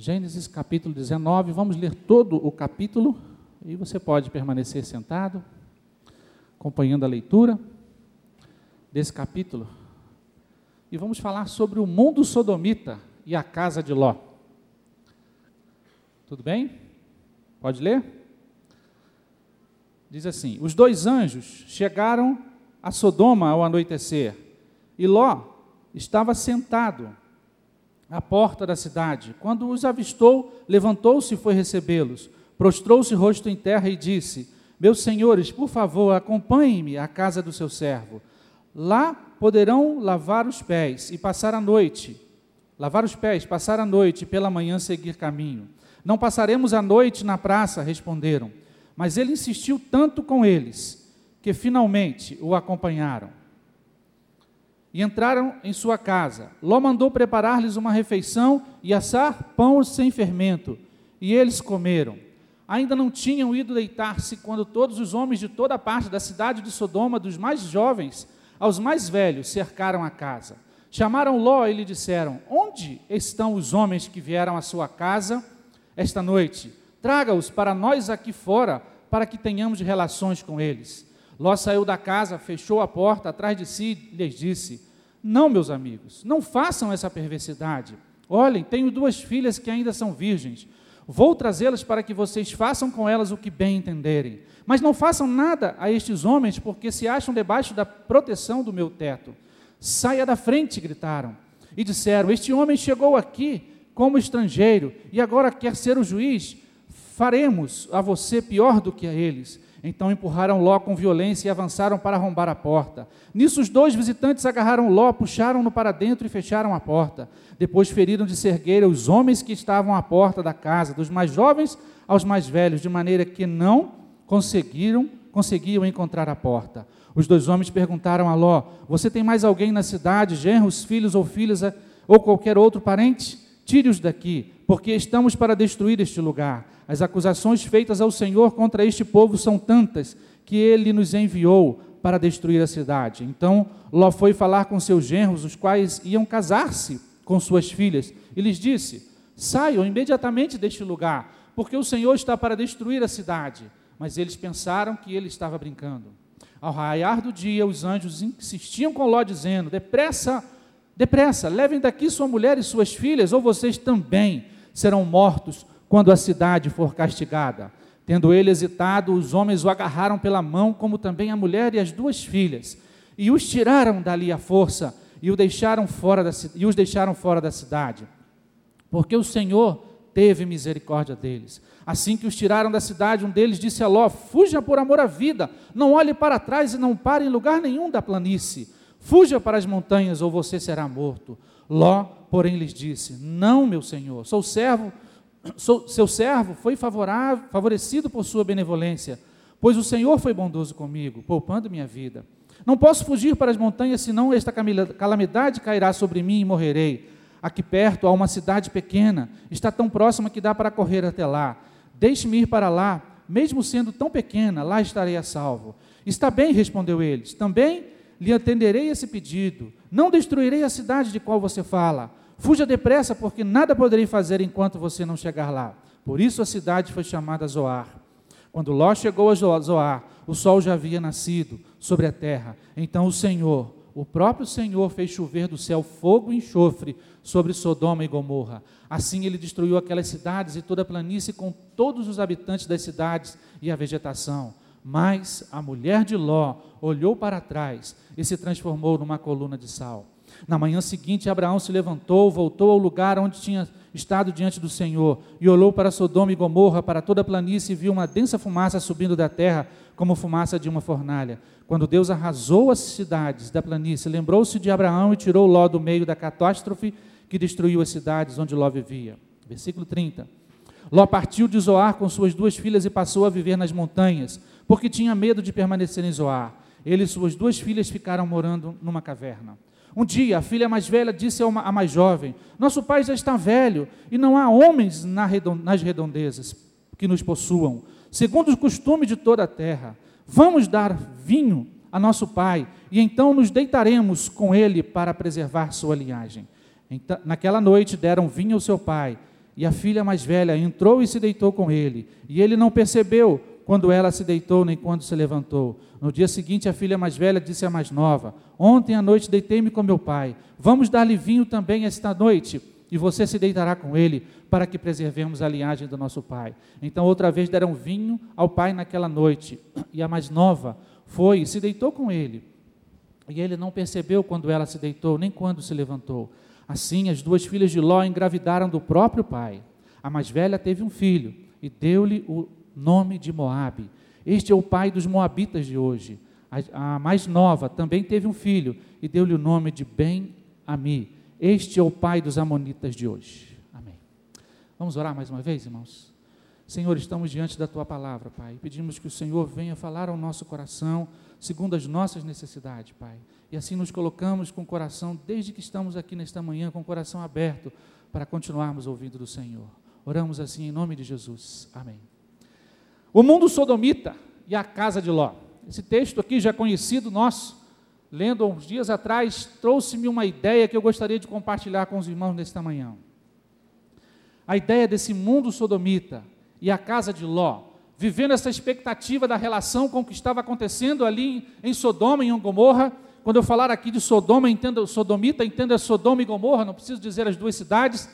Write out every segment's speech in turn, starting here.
Gênesis capítulo 19, vamos ler todo o capítulo e você pode permanecer sentado, acompanhando a leitura desse capítulo. E vamos falar sobre o mundo sodomita e a casa de Ló. Tudo bem? Pode ler? Diz assim: Os dois anjos chegaram a Sodoma ao anoitecer, e Ló estava sentado à porta da cidade. Quando os avistou, levantou-se e foi recebê-los. Prostrou-se rosto em terra e disse: Meus senhores, por favor, acompanhem-me à casa do seu servo. Lá poderão lavar os pés e passar a noite. Lavar os pés, passar a noite e pela manhã seguir caminho. Não passaremos a noite na praça, responderam. Mas ele insistiu tanto com eles que finalmente o acompanharam e entraram em sua casa. Ló mandou preparar-lhes uma refeição e assar pão sem fermento, e eles comeram. Ainda não tinham ido deitar-se quando todos os homens de toda parte da cidade de Sodoma, dos mais jovens aos mais velhos, cercaram a casa. Chamaram Ló e lhe disseram: Onde estão os homens que vieram à sua casa esta noite? Traga-os para nós aqui fora, para que tenhamos relações com eles. Ló saiu da casa, fechou a porta atrás de si e lhes disse: Não, meus amigos, não façam essa perversidade. Olhem, tenho duas filhas que ainda são virgens. Vou trazê-las para que vocês façam com elas o que bem entenderem. Mas não façam nada a estes homens, porque se acham debaixo da proteção do meu teto. Saia da frente, gritaram. E disseram: Este homem chegou aqui como estrangeiro e agora quer ser o juiz. Faremos a você pior do que a eles. Então empurraram Ló com violência e avançaram para arrombar a porta. Nisso, os dois visitantes agarraram Ló, puxaram-no para dentro e fecharam a porta. Depois feriram de cergueira os homens que estavam à porta da casa, dos mais jovens aos mais velhos, de maneira que não conseguiram, conseguiam encontrar a porta. Os dois homens perguntaram a Ló: Você tem mais alguém na cidade, genros, filhos ou filhas, ou qualquer outro parente? Tire-os daqui, porque estamos para destruir este lugar. As acusações feitas ao Senhor contra este povo são tantas que ele nos enviou para destruir a cidade. Então Ló foi falar com seus genros, os quais iam casar-se com suas filhas, e lhes disse: Saiam imediatamente deste lugar, porque o Senhor está para destruir a cidade. Mas eles pensaram que ele estava brincando. Ao raiar do dia, os anjos insistiam com Ló, dizendo: Depressa, depressa, levem daqui sua mulher e suas filhas, ou vocês também serão mortos quando a cidade for castigada. Tendo ele hesitado, os homens o agarraram pela mão, como também a mulher e as duas filhas, e os tiraram dali à força e, o deixaram fora da, e os deixaram fora da cidade. Porque o Senhor teve misericórdia deles. Assim que os tiraram da cidade, um deles disse a Ló: Fuja por amor à vida, não olhe para trás e não pare em lugar nenhum da planície. Fuja para as montanhas, ou você será morto. Ló, porém, lhes disse: Não, meu senhor, sou servo seu servo foi favorecido por sua benevolência, pois o Senhor foi bondoso comigo, poupando minha vida. Não posso fugir para as montanhas, senão esta calamidade cairá sobre mim e morrerei. Aqui perto há uma cidade pequena, está tão próxima que dá para correr até lá. Deixe-me ir para lá, mesmo sendo tão pequena, lá estarei a salvo. Está bem, respondeu eles. Também lhe atenderei esse pedido. Não destruirei a cidade de qual você fala Fuja depressa, porque nada poderei fazer enquanto você não chegar lá. Por isso a cidade foi chamada Zoar. Quando Ló chegou a Zoar, o sol já havia nascido sobre a terra. Então o Senhor, o próprio Senhor, fez chover do céu fogo e enxofre sobre Sodoma e Gomorra. Assim ele destruiu aquelas cidades e toda a planície com todos os habitantes das cidades e a vegetação. Mas a mulher de Ló olhou para trás e se transformou numa coluna de sal. Na manhã seguinte, Abraão se levantou, voltou ao lugar onde tinha estado diante do Senhor, e olhou para Sodoma e Gomorra, para toda a planície, e viu uma densa fumaça subindo da terra, como fumaça de uma fornalha. Quando Deus arrasou as cidades da planície, lembrou-se de Abraão e tirou Ló do meio da catástrofe que destruiu as cidades onde Ló vivia. Versículo 30. Ló partiu de Zoar com suas duas filhas e passou a viver nas montanhas, porque tinha medo de permanecer em Zoar. Ele e suas duas filhas ficaram morando numa caverna. Um dia, a filha mais velha disse à mais jovem: Nosso pai já está velho e não há homens nas redondezas que nos possuam, segundo o costume de toda a terra. Vamos dar vinho a nosso pai e então nos deitaremos com ele para preservar sua linhagem. Então, naquela noite deram vinho ao seu pai e a filha mais velha entrou e se deitou com ele. E ele não percebeu quando ela se deitou nem quando se levantou. No dia seguinte, a filha mais velha disse à mais nova: Ontem à noite deitei-me com meu pai. Vamos dar-lhe vinho também esta noite, e você se deitará com ele, para que preservemos a linhagem do nosso pai. Então, outra vez deram vinho ao pai naquela noite, e a mais nova foi e se deitou com ele. E ele não percebeu quando ela se deitou, nem quando se levantou. Assim, as duas filhas de Ló engravidaram do próprio pai. A mais velha teve um filho e deu-lhe o nome de Moabe. Este é o pai dos moabitas de hoje. A, a mais nova também teve um filho e deu-lhe o nome de Ben-Ami. Este é o pai dos amonitas de hoje. Amém. Vamos orar mais uma vez, irmãos? Senhor, estamos diante da tua palavra, Pai. Pedimos que o Senhor venha falar ao nosso coração, segundo as nossas necessidades, Pai. E assim nos colocamos com o coração, desde que estamos aqui nesta manhã, com o coração aberto, para continuarmos ouvindo do Senhor. Oramos assim em nome de Jesus. Amém. O mundo sodomita e a casa de Ló. Esse texto aqui já conhecido nosso, lendo uns dias atrás, trouxe-me uma ideia que eu gostaria de compartilhar com os irmãos nesta manhã. A ideia desse mundo sodomita e a casa de Ló, vivendo essa expectativa da relação com o que estava acontecendo ali em Sodoma e em Gomorra, quando eu falar aqui de Sodoma, entenda Sodomita, entenda Sodoma e Gomorra, não preciso dizer as duas cidades,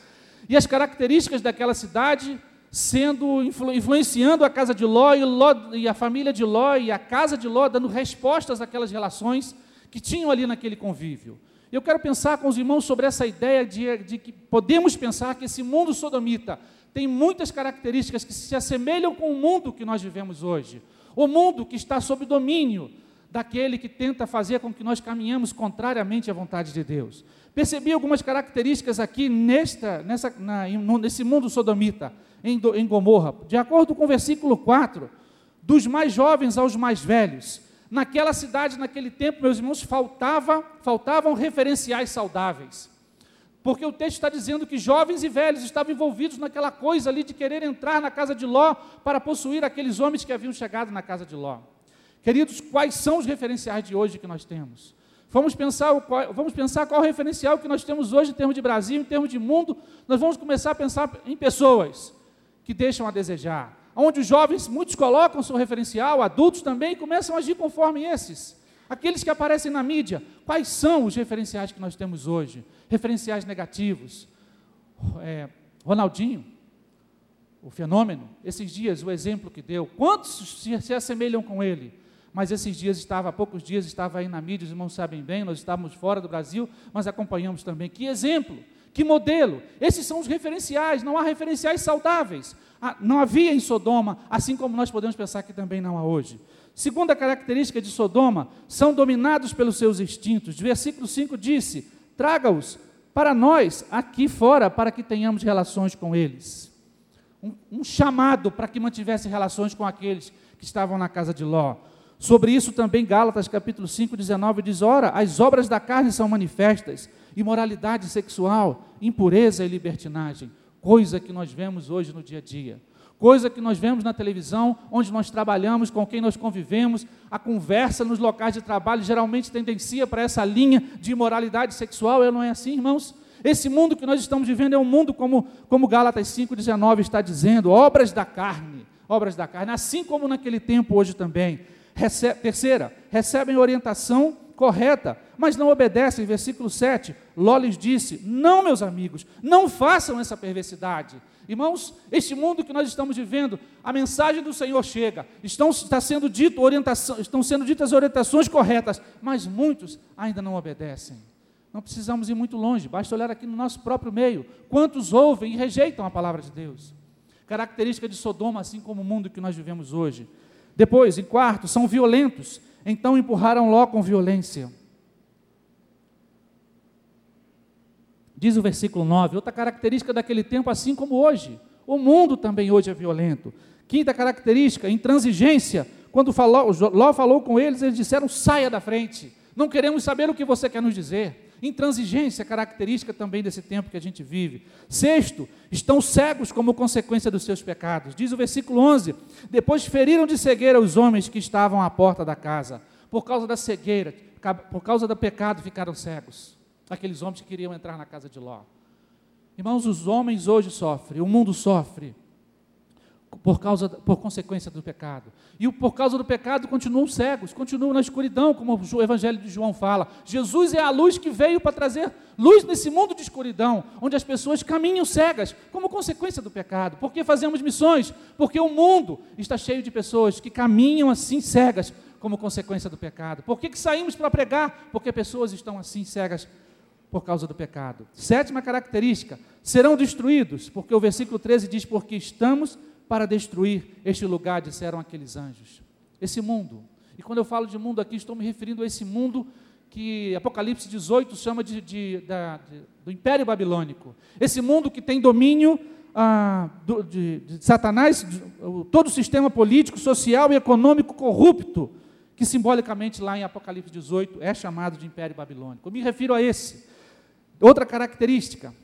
e as características daquela cidade sendo influ, influenciando a casa de Ló e, Ló e a família de Ló e a casa de Ló, dando respostas àquelas relações que tinham ali naquele convívio. Eu quero pensar com os irmãos sobre essa ideia de, de que podemos pensar que esse mundo sodomita tem muitas características que se assemelham com o mundo que nós vivemos hoje. O mundo que está sob domínio daquele que tenta fazer com que nós caminhemos contrariamente à vontade de Deus. Percebi algumas características aqui nesta, nessa, na, nesse mundo sodomita, em, em Gomorra. De acordo com o versículo 4, dos mais jovens aos mais velhos. Naquela cidade, naquele tempo, meus irmãos, faltava, faltavam referenciais saudáveis. Porque o texto está dizendo que jovens e velhos estavam envolvidos naquela coisa ali de querer entrar na casa de Ló para possuir aqueles homens que haviam chegado na casa de Ló. Queridos, quais são os referenciais de hoje que nós temos? Vamos pensar, qual, vamos pensar qual o referencial que nós temos hoje em termos de Brasil, em termos de mundo. Nós vamos começar a pensar em pessoas que deixam a desejar. Onde os jovens, muitos colocam seu referencial, adultos também começam a agir conforme esses. Aqueles que aparecem na mídia, quais são os referenciais que nós temos hoje? Referenciais negativos. É, Ronaldinho, o fenômeno, esses dias, o exemplo que deu, quantos se, se assemelham com ele? Mas esses dias estava, há poucos dias estava aí na mídia, os irmãos sabem bem, nós estávamos fora do Brasil, mas acompanhamos também. Que exemplo, que modelo. Esses são os referenciais, não há referenciais saudáveis. Ah, não havia em Sodoma, assim como nós podemos pensar que também não há hoje. Segunda característica de Sodoma, são dominados pelos seus instintos. Versículo 5 disse: Traga-os para nós aqui fora, para que tenhamos relações com eles. Um, um chamado para que mantivesse relações com aqueles que estavam na casa de Ló. Sobre isso também Gálatas capítulo 5, 19 diz: Ora, as obras da carne são manifestas, imoralidade sexual, impureza e libertinagem, coisa que nós vemos hoje no dia a dia. Coisa que nós vemos na televisão, onde nós trabalhamos, com quem nós convivemos, a conversa nos locais de trabalho geralmente tendencia para essa linha de imoralidade sexual, não é assim, irmãos? Esse mundo que nós estamos vivendo é um mundo como, como Gálatas 5,19 está dizendo, obras da carne, obras da carne, assim como naquele tempo hoje também. Terceira, recebem orientação correta, mas não obedecem. Versículo 7, Ló lhes disse: Não, meus amigos, não façam essa perversidade. Irmãos, este mundo que nós estamos vivendo, a mensagem do Senhor chega, estão, está sendo dito orientação, estão sendo ditas orientações corretas, mas muitos ainda não obedecem. Não precisamos ir muito longe, basta olhar aqui no nosso próprio meio. Quantos ouvem e rejeitam a palavra de Deus? Característica de Sodoma, assim como o mundo que nós vivemos hoje. Depois, em quarto, são violentos. Então empurraram Ló com violência. Diz o versículo 9, outra característica daquele tempo, assim como hoje. O mundo também hoje é violento. Quinta característica, intransigência. Quando falou, Ló falou com eles, eles disseram: saia da frente. Não queremos saber o que você quer nos dizer. Intransigência, característica também desse tempo que a gente vive. Sexto, estão cegos como consequência dos seus pecados. Diz o versículo 11: Depois feriram de cegueira os homens que estavam à porta da casa. Por causa da cegueira, por causa do pecado, ficaram cegos. Aqueles homens que queriam entrar na casa de Ló. Irmãos, os homens hoje sofrem, o mundo sofre por causa por consequência do pecado. E por causa do pecado continuam cegos, continuam na escuridão, como o evangelho de João fala. Jesus é a luz que veio para trazer luz nesse mundo de escuridão, onde as pessoas caminham cegas como consequência do pecado. Por que fazemos missões? Porque o mundo está cheio de pessoas que caminham assim cegas como consequência do pecado. Por que, que saímos para pregar? Porque pessoas estão assim cegas por causa do pecado. Sétima característica: serão destruídos, porque o versículo 13 diz: Porque estamos para destruir este lugar, disseram aqueles anjos. Esse mundo. E quando eu falo de mundo aqui, estou me referindo a esse mundo que Apocalipse 18 chama de, de, de, do Império Babilônico. Esse mundo que tem domínio ah, do, de, Satanás, todo o sistema político, social e econômico corrupto, que simbolicamente lá em Apocalipse 18 é chamado de Império Babilônico. Eu me refiro a esse. Outra característica,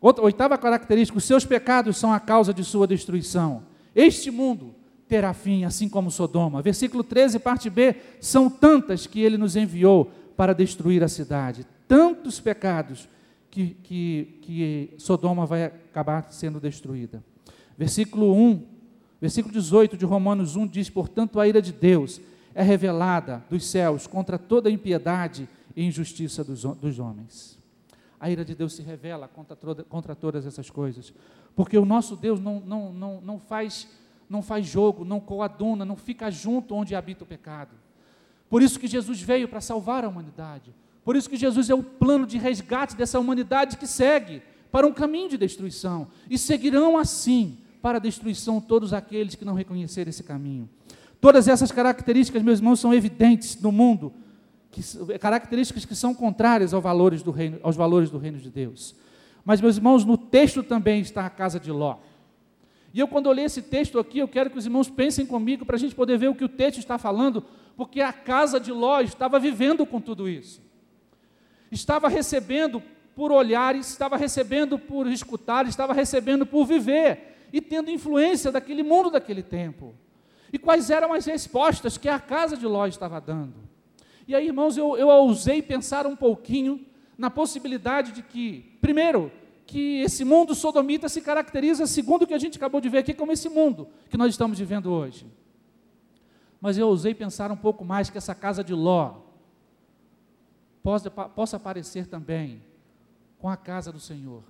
oitava característica: os seus pecados são a causa de sua destruição. Este mundo terá fim, assim como Sodoma. Versículo 13, parte B: são tantas que ele nos enviou para destruir a cidade, tantos pecados que, que, que Sodoma vai acabar sendo destruída. Versículo 1, versículo 18 de Romanos 1 diz: Portanto, a ira de Deus é revelada dos céus contra toda impiedade e injustiça dos, dos homens a ira de Deus se revela contra, contra todas essas coisas. Porque o nosso Deus não, não, não, não, faz, não faz jogo, não coaduna, não fica junto onde habita o pecado. Por isso que Jesus veio para salvar a humanidade. Por isso que Jesus é o plano de resgate dessa humanidade que segue para um caminho de destruição. E seguirão assim para a destruição todos aqueles que não reconhecerem esse caminho. Todas essas características, meus irmãos, são evidentes no mundo que, características que são contrárias aos valores, do reino, aos valores do reino de Deus. Mas, meus irmãos, no texto também está a casa de Ló. E eu, quando eu leio esse texto aqui, eu quero que os irmãos pensem comigo para a gente poder ver o que o texto está falando, porque a casa de Ló estava vivendo com tudo isso. Estava recebendo por olhares, estava recebendo por escutar, estava recebendo por viver e tendo influência daquele mundo daquele tempo. E quais eram as respostas que a casa de Ló estava dando? E aí, irmãos, eu, eu ousei pensar um pouquinho na possibilidade de que, primeiro, que esse mundo sodomita se caracteriza, segundo o que a gente acabou de ver aqui, como esse mundo que nós estamos vivendo hoje. Mas eu ousei pensar um pouco mais que essa casa de Ló possa, possa parecer também com a casa do Senhor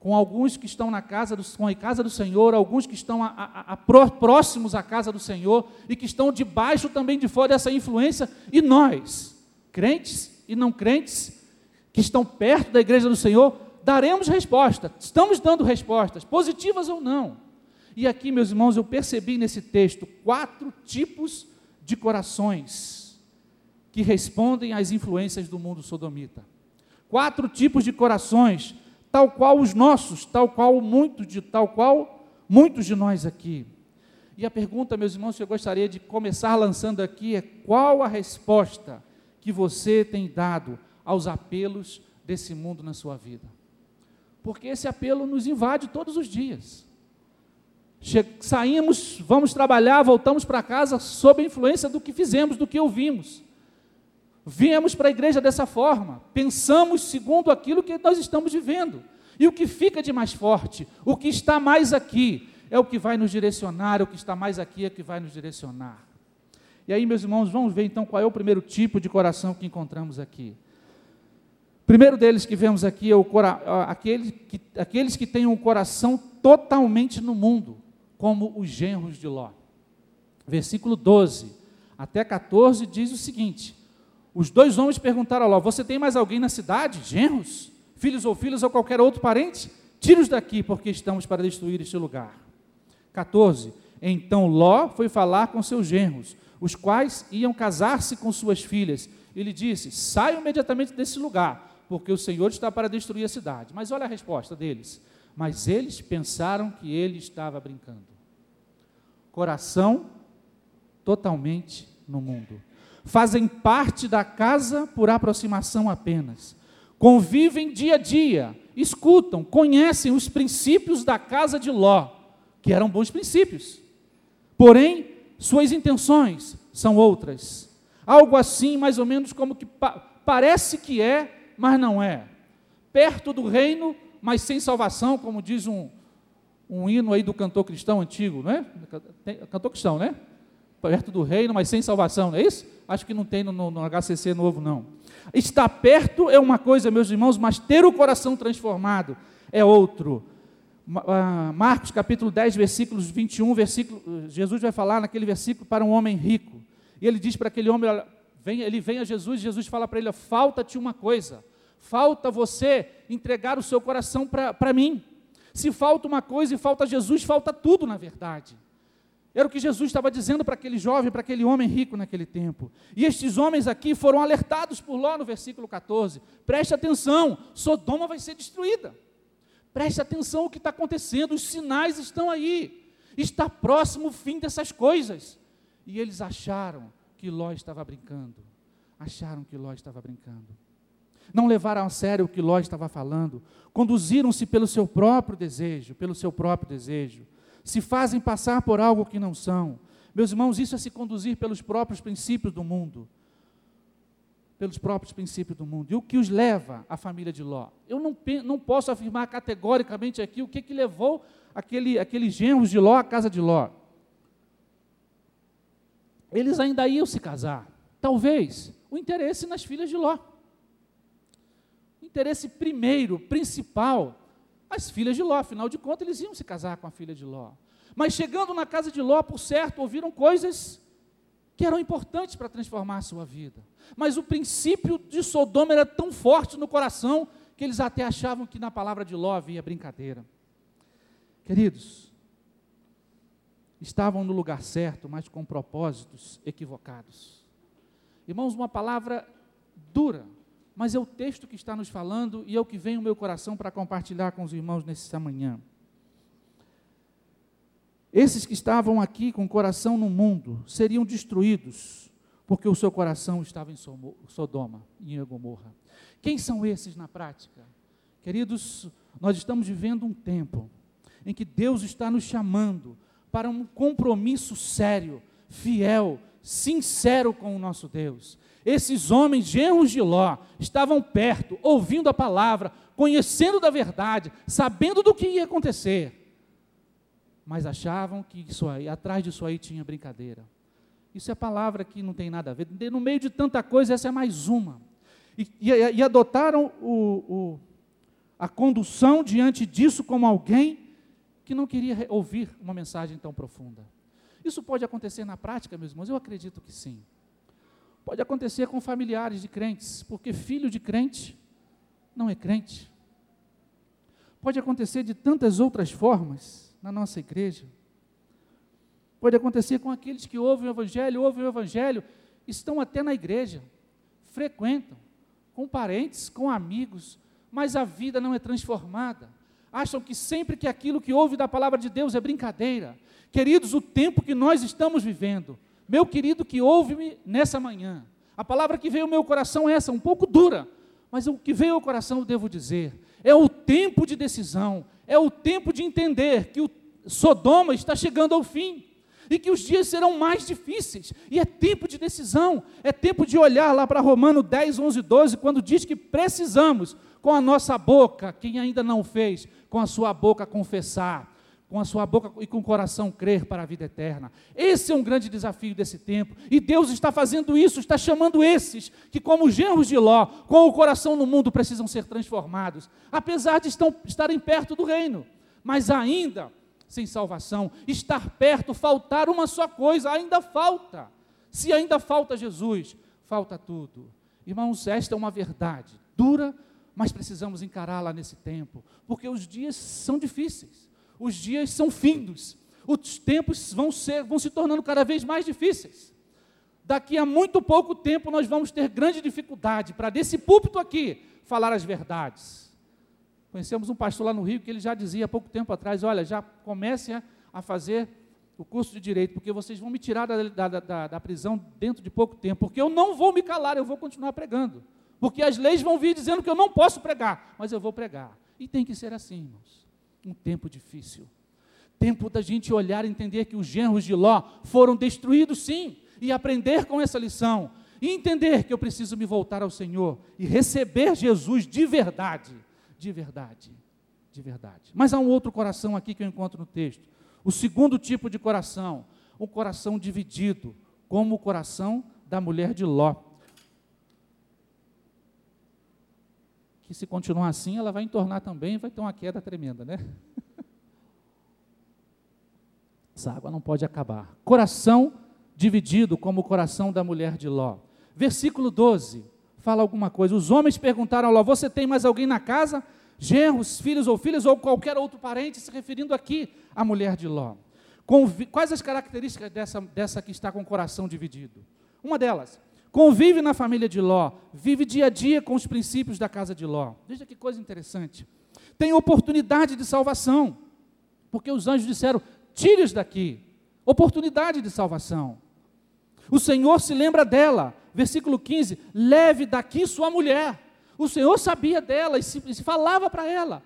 com alguns que estão na casa do, com a casa do Senhor, alguns que estão a, a, a, próximos à casa do Senhor e que estão debaixo também de fora dessa influência, e nós, crentes e não crentes, que estão perto da igreja do Senhor, daremos resposta, estamos dando respostas, positivas ou não. E aqui, meus irmãos, eu percebi nesse texto quatro tipos de corações que respondem às influências do mundo sodomita. Quatro tipos de corações tal qual os nossos, tal qual muitos de tal qual muitos de nós aqui. E a pergunta, meus irmãos, que eu gostaria de começar lançando aqui é: qual a resposta que você tem dado aos apelos desse mundo na sua vida? Porque esse apelo nos invade todos os dias. Che saímos, vamos trabalhar, voltamos para casa sob a influência do que fizemos, do que ouvimos. Viemos para a igreja dessa forma, pensamos segundo aquilo que nós estamos vivendo. E o que fica de mais forte, o que está mais aqui, é o que vai nos direcionar, o que está mais aqui é o que vai nos direcionar. E aí, meus irmãos, vamos ver então qual é o primeiro tipo de coração que encontramos aqui. O primeiro deles que vemos aqui é o aquele que, aqueles que têm um coração totalmente no mundo, como os genros de Ló. Versículo 12 até 14 diz o seguinte: os dois homens perguntaram a Ló: Você tem mais alguém na cidade? Genros? Filhos ou filhas ou qualquer outro parente? Tire-os daqui, porque estamos para destruir este lugar. 14. Então Ló foi falar com seus genros, os quais iam casar-se com suas filhas. Ele disse: Saiam imediatamente desse lugar, porque o Senhor está para destruir a cidade. Mas olha a resposta deles. Mas eles pensaram que ele estava brincando. Coração totalmente no mundo fazem parte da casa por aproximação apenas. Convivem dia a dia, escutam, conhecem os princípios da casa de Ló, que eram bons princípios. Porém, suas intenções são outras. Algo assim, mais ou menos como que pa parece que é, mas não é. perto do reino, mas sem salvação, como diz um, um hino aí do cantor cristão antigo, não é? Cantor cristão, né? Perto do reino, mas sem salvação, não é isso? Acho que não tem no, no, no HCC novo, não. Estar perto é uma coisa, meus irmãos, mas ter o coração transformado é outro. Ah, Marcos capítulo 10, versículos 21, versículo, Jesus vai falar naquele versículo para um homem rico. E ele diz para aquele homem, vem, ele vem a Jesus, Jesus fala para ele: falta-te uma coisa, falta você entregar o seu coração para mim. Se falta uma coisa e falta Jesus, falta tudo na verdade. Era o que Jesus estava dizendo para aquele jovem, para aquele homem rico naquele tempo. E estes homens aqui foram alertados por Ló no versículo 14. Preste atenção, Sodoma vai ser destruída. Preste atenção o que está acontecendo, os sinais estão aí. Está próximo o fim dessas coisas. E eles acharam que Ló estava brincando. Acharam que Ló estava brincando não levaram a sério o que Ló estava falando, conduziram-se pelo seu próprio desejo, pelo seu próprio desejo, se fazem passar por algo que não são. Meus irmãos, isso é se conduzir pelos próprios princípios do mundo. Pelos próprios princípios do mundo. E o que os leva à família de Ló? Eu não, não posso afirmar categoricamente aqui o que, que levou aquele, aqueles genros de Ló à casa de Ló. Eles ainda iam se casar. Talvez o interesse nas filhas de Ló interesse primeiro, principal, as filhas de Ló. Afinal de contas, eles iam se casar com a filha de Ló. Mas chegando na casa de Ló, por certo, ouviram coisas que eram importantes para transformar a sua vida. Mas o princípio de Sodoma era tão forte no coração que eles até achavam que na palavra de Ló havia brincadeira. Queridos, estavam no lugar certo, mas com propósitos equivocados. Irmãos, uma palavra dura, mas é o texto que está nos falando e é o que vem no meu coração para compartilhar com os irmãos nessa manhã. Esses que estavam aqui com o coração no mundo seriam destruídos, porque o seu coração estava em Sodoma em Gomorra. Quem são esses na prática? Queridos, nós estamos vivendo um tempo em que Deus está nos chamando para um compromisso sério, fiel, sincero com o nosso Deus. Esses homens, genros de Ló, estavam perto, ouvindo a palavra, conhecendo da verdade, sabendo do que ia acontecer, mas achavam que isso aí, atrás disso aí tinha brincadeira. Isso é palavra que não tem nada a ver. No meio de tanta coisa, essa é mais uma. E, e, e adotaram o, o, a condução diante disso como alguém que não queria ouvir uma mensagem tão profunda. Isso pode acontecer na prática, meus irmãos? Eu acredito que sim. Pode acontecer com familiares de crentes, porque filho de crente não é crente. Pode acontecer de tantas outras formas na nossa igreja. Pode acontecer com aqueles que ouvem o Evangelho, ouvem o Evangelho, estão até na igreja, frequentam, com parentes, com amigos, mas a vida não é transformada. Acham que sempre que aquilo que ouve da palavra de Deus é brincadeira. Queridos, o tempo que nós estamos vivendo, meu querido que ouve-me nessa manhã, a palavra que veio ao meu coração é essa, um pouco dura, mas o que veio ao coração eu devo dizer. É o tempo de decisão, é o tempo de entender que o Sodoma está chegando ao fim e que os dias serão mais difíceis, e é tempo de decisão, é tempo de olhar lá para Romano 10, 11, 12, quando diz que precisamos, com a nossa boca, quem ainda não fez, com a sua boca confessar, com a sua boca e com o coração crer para a vida eterna. Esse é um grande desafio desse tempo. E Deus está fazendo isso, está chamando esses que, como genros de Ló, com o coração no mundo, precisam ser transformados, apesar de estão, estarem perto do reino, mas ainda sem salvação. Estar perto, faltar uma só coisa, ainda falta. Se ainda falta Jesus, falta tudo. Irmãos, esta é uma verdade dura, mas precisamos encará-la nesse tempo, porque os dias são difíceis os dias são findos, os tempos vão, ser, vão se tornando cada vez mais difíceis. Daqui a muito pouco tempo nós vamos ter grande dificuldade para, desse púlpito aqui, falar as verdades. Conhecemos um pastor lá no Rio que ele já dizia há pouco tempo atrás: olha, já comecem a fazer o curso de direito, porque vocês vão me tirar da, da, da, da, prisão dentro de pouco tempo, porque eu não vou me calar, eu vou continuar pregando. Porque as leis vão vir dizendo que eu não posso pregar, mas eu vou pregar. E tem que ser assim, irmãos um tempo difícil. Tempo da gente olhar e entender que os genros de Ló foram destruídos, sim, e aprender com essa lição. E entender que eu preciso me voltar ao Senhor e receber Jesus de verdade. de verdade. De verdade. Mas há um outro coração aqui que eu encontro no texto. O segundo tipo de coração, um coração dividido, como o coração da mulher de Ló. Que se continuar assim, ela vai entornar também vai ter uma queda tremenda, né? Essa água não pode acabar. Coração dividido como o coração da mulher de Ló. Versículo 12 fala alguma coisa. Os homens perguntaram a Ló: Você tem mais alguém na casa? Genros, filhos ou filhas, ou qualquer outro parente, se referindo aqui à mulher de Ló. Quais as características dessa, dessa que está com o coração dividido? Uma delas, convive na família de Ló, vive dia a dia com os princípios da casa de Ló. Veja que coisa interessante. Tem oportunidade de salvação, porque os anjos disseram: tire-os daqui. Oportunidade de salvação. O Senhor se lembra dela. Versículo 15: leve daqui sua mulher. O Senhor sabia dela e se, e se falava para ela: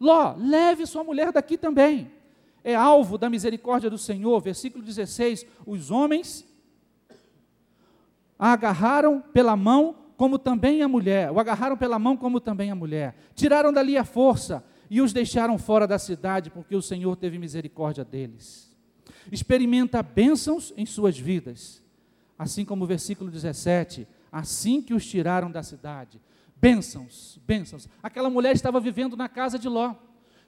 Ló, leve sua mulher daqui também. É alvo da misericórdia do Senhor. Versículo 16: os homens a agarraram pela mão, como também a mulher. O agarraram pela mão, como também a mulher. Tiraram dali a força e os deixaram fora da cidade, porque o Senhor teve misericórdia deles. Experimenta bênçãos em suas vidas, assim como o versículo 17: assim que os tiraram da cidade. Bênçãos, bênçãos. Aquela mulher estava vivendo na casa de Ló,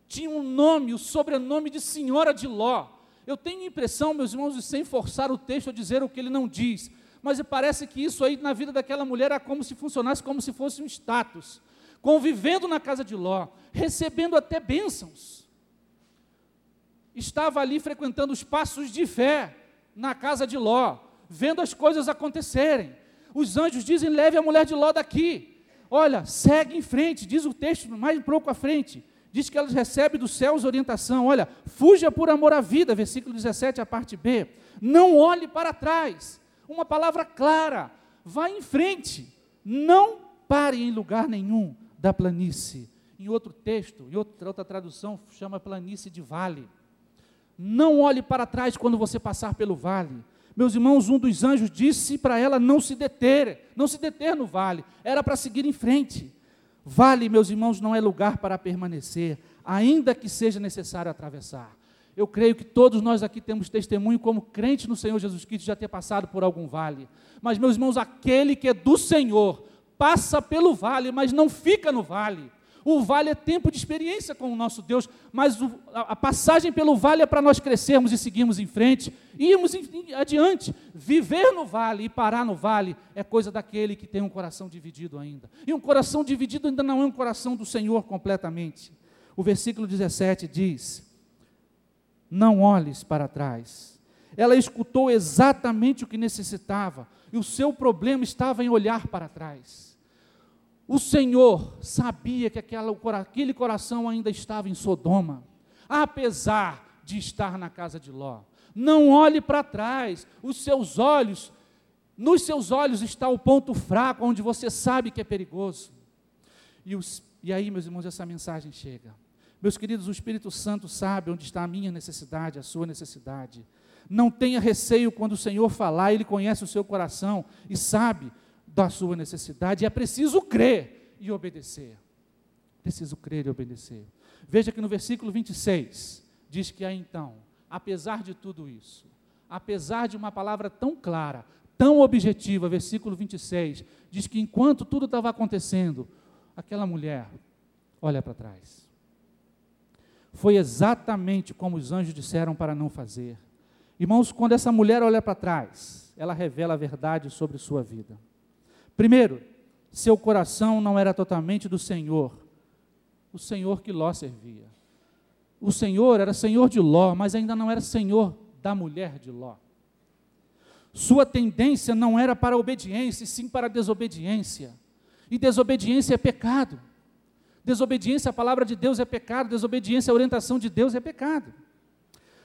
tinha um nome, o sobrenome de Senhora de Ló. Eu tenho a impressão, meus irmãos, de sem forçar o texto a dizer o que ele não diz, mas parece que isso aí na vida daquela mulher era como se funcionasse como se fosse um status convivendo na casa de Ló, recebendo até bênçãos. Estava ali frequentando os passos de fé na casa de Ló, vendo as coisas acontecerem. Os anjos dizem: leve a mulher de Ló daqui. Olha, segue em frente, diz o texto mais um pouco à frente. Diz que ela recebe dos céus orientação. Olha, fuja por amor à vida, versículo 17, a parte B. Não olhe para trás. Uma palavra clara. Vá em frente. Não pare em lugar nenhum da planície. Em outro texto, em outra, outra tradução, chama planície de vale. Não olhe para trás quando você passar pelo vale. Meus irmãos, um dos anjos disse para ela não se deter, não se deter no vale, era para seguir em frente. Vale, meus irmãos, não é lugar para permanecer, ainda que seja necessário atravessar. Eu creio que todos nós aqui temos testemunho como crente no Senhor Jesus Cristo já ter passado por algum vale. Mas, meus irmãos, aquele que é do Senhor, passa pelo vale, mas não fica no vale. O vale é tempo de experiência com o nosso Deus, mas o, a, a, passagem pelo vale é para nós crescermos e seguirmos em frente, irmos em, em, adiante. Viver no vale e parar no vale é coisa daquele que tem um coração dividido ainda. E um coração dividido ainda não é um coração do Senhor completamente. O versículo 17 diz: Não olhes para trás. Ela escutou exatamente o que necessitava, e o seu problema estava em olhar para trás. O Senhor sabia que aquela, aquele coração ainda estava em Sodoma, apesar de estar na casa de Ló. Não olhe para trás, os seus olhos, nos seus olhos está o ponto fraco, onde você sabe que é perigoso. E, os, e aí, meus irmãos, essa mensagem chega. Meus queridos, o Espírito Santo sabe onde está a minha necessidade, a sua necessidade. Não tenha receio quando o Senhor falar, Ele conhece o seu coração e sabe da sua necessidade, é preciso crer e obedecer. Preciso crer e obedecer. Veja que no versículo 26 diz que aí então, apesar de tudo isso, apesar de uma palavra tão clara, tão objetiva, versículo 26, diz que enquanto tudo estava acontecendo, aquela mulher olha para trás. Foi exatamente como os anjos disseram para não fazer. Irmãos, quando essa mulher olha para trás, ela revela a verdade sobre sua vida. Primeiro, seu coração não era totalmente do Senhor, o Senhor que Ló servia. O Senhor era Senhor de Ló, mas ainda não era Senhor da mulher de Ló. Sua tendência não era para obediência, sim para desobediência. E desobediência é pecado. Desobediência à palavra de Deus é pecado, desobediência à orientação de Deus é pecado.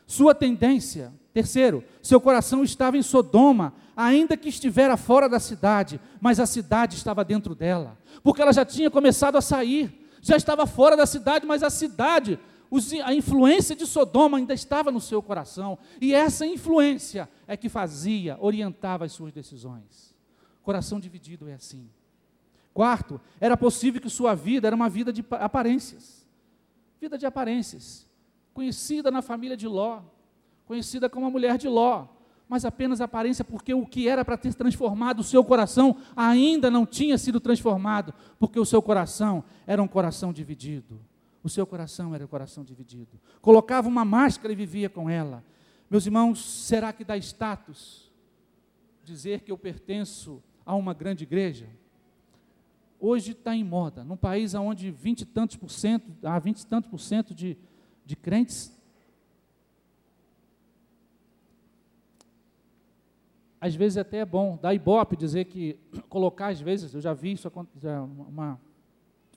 Sua tendência, terceiro, seu coração estava em Sodoma, ainda que estivera fora da cidade, mas a cidade estava dentro dela, porque ela já tinha começado a sair, já estava fora da cidade, mas a cidade, a influência de Sodoma ainda estava no seu coração, e essa influência é que fazia, orientava as suas decisões. Coração dividido é assim. Quarto, era possível que sua vida era uma vida de aparências. Vida de aparências. Conhecida na família de Ló, conhecida como a mulher de Ló, mas apenas aparência, porque o que era para ter transformado o seu coração ainda não tinha sido transformado, porque o seu coração era um coração dividido. O seu coração era um coração dividido. Colocava uma máscara e vivia com ela. Meus irmãos, será que dá status dizer que eu pertenço a uma grande igreja? Hoje está em moda, num país onde vinte e tantos por cento, há vinte e tantos por cento de, de crentes às vezes até é bom, dá ibope dizer que, colocar às vezes, eu já vi isso, uma,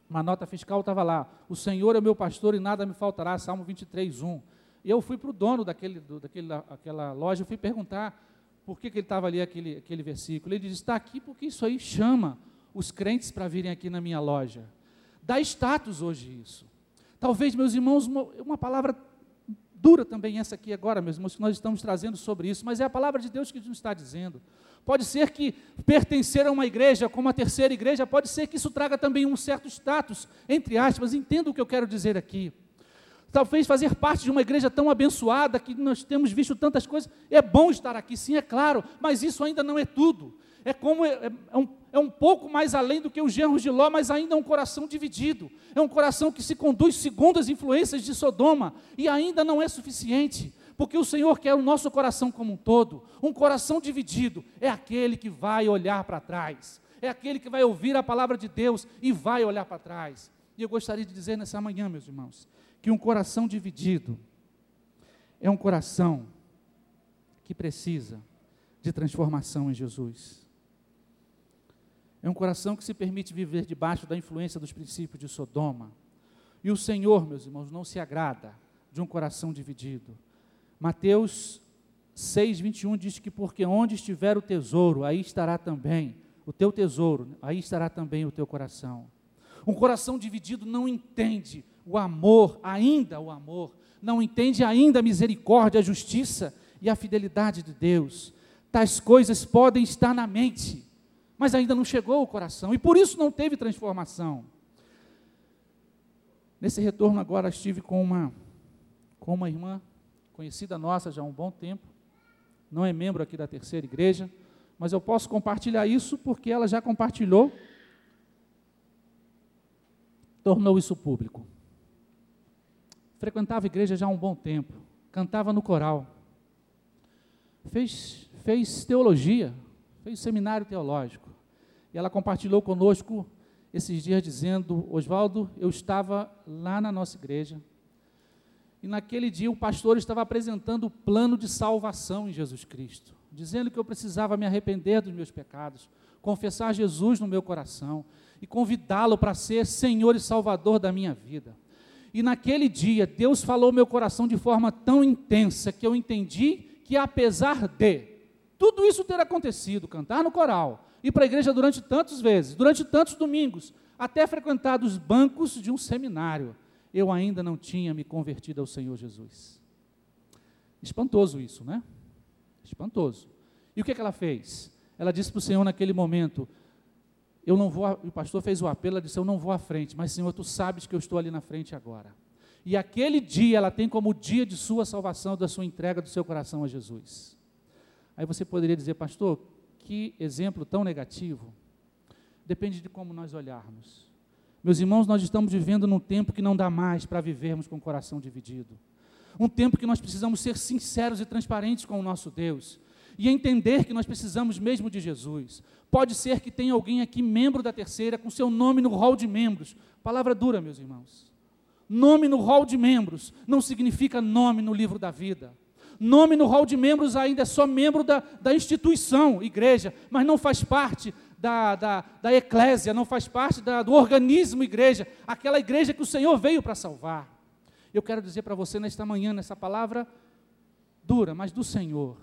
uma nota fiscal estava lá, o Senhor é meu pastor e nada me faltará, Salmo 23, 1. E eu fui para o dono daquele, do, daquele, daquela loja, eu fui perguntar por que, que ele estava ali aquele, aquele versículo. Ele disse, está aqui porque isso aí chama os crentes para virem aqui na minha loja. Dá status hoje isso. Talvez, meus irmãos, uma, uma palavra dura também essa aqui agora, meus irmãos, que nós estamos trazendo sobre isso, mas é a palavra de Deus que nos está dizendo. Pode ser que pertencer a uma igreja como a terceira igreja, pode ser que isso traga também um certo status, entre aspas, entenda o que eu quero dizer aqui. Talvez fazer parte de uma igreja tão abençoada, que nós temos visto tantas coisas, é bom estar aqui, sim, é claro, mas isso ainda não é tudo. É como é, é, é um, é um pouco mais além do que os genros de Ló, mas ainda é um coração dividido. É um coração que se conduz segundo as influências de Sodoma, e ainda não é suficiente, porque o Senhor quer o nosso coração como um todo. Um coração dividido é aquele que vai olhar para trás, é aquele que vai ouvir a palavra de Deus e vai olhar para trás. E eu gostaria de dizer nessa manhã, meus irmãos, que um coração dividido é um coração que precisa de transformação em Jesus. É um coração que se permite viver debaixo da influência dos princípios de Sodoma. E o Senhor, meus irmãos, não se agrada de um coração dividido. Mateus 6, 21 diz que porque onde estiver o tesouro, aí estará também o teu tesouro, aí estará também o teu coração. Um coração dividido não entende o amor, ainda o amor, não entende ainda a misericórdia, a justiça e a fidelidade de Deus. Tais coisas podem estar na mente, mas ainda não chegou ao coração e por isso não teve transformação. Nesse retorno agora estive com uma com uma irmã conhecida nossa já há um bom tempo, não é membro aqui da terceira igreja, mas eu posso compartilhar isso porque ela já compartilhou, tornou isso público. Frequentava a igreja já há um bom tempo, cantava no coral, fez, fez teologia, fez seminário teológico. E ela compartilhou conosco esses dias dizendo: Oswaldo, eu estava lá na nossa igreja. E naquele dia o pastor estava apresentando o plano de salvação em Jesus Cristo, dizendo que eu precisava me arrepender dos meus pecados, confessar Jesus no meu coração e convidá-lo para ser Senhor e Salvador da minha vida. E naquele dia Deus falou meu coração de forma tão intensa que eu entendi que apesar de tudo isso ter acontecido, cantar no coral, ir para a igreja durante tantas vezes, durante tantos domingos, até frequentar os bancos de um seminário, eu ainda não tinha me convertido ao Senhor Jesus. Espantoso isso, né? Espantoso. E o que, é que ela fez? Ela disse para o Senhor naquele momento: Eu não vou. O pastor fez o apelo, ela disse: Eu não vou à frente, mas Senhor, tu sabes que eu estou ali na frente agora. E aquele dia ela tem como dia de sua salvação, da sua entrega do seu coração a Jesus. Aí você poderia dizer, pastor, que exemplo tão negativo. Depende de como nós olharmos. Meus irmãos, nós estamos vivendo num tempo que não dá mais para vivermos com o coração dividido. Um tempo que nós precisamos ser sinceros e transparentes com o nosso Deus e entender que nós precisamos mesmo de Jesus. Pode ser que tenha alguém aqui, membro da terceira, com seu nome no hall de membros. Palavra dura, meus irmãos. Nome no hall de membros não significa nome no livro da vida. Nome no hall de membros ainda é só membro da, da instituição, igreja, mas não faz parte da, da, da eclésia, não faz parte da, do organismo igreja, aquela igreja que o Senhor veio para salvar. Eu quero dizer para você nesta manhã, nessa palavra dura, mas do Senhor,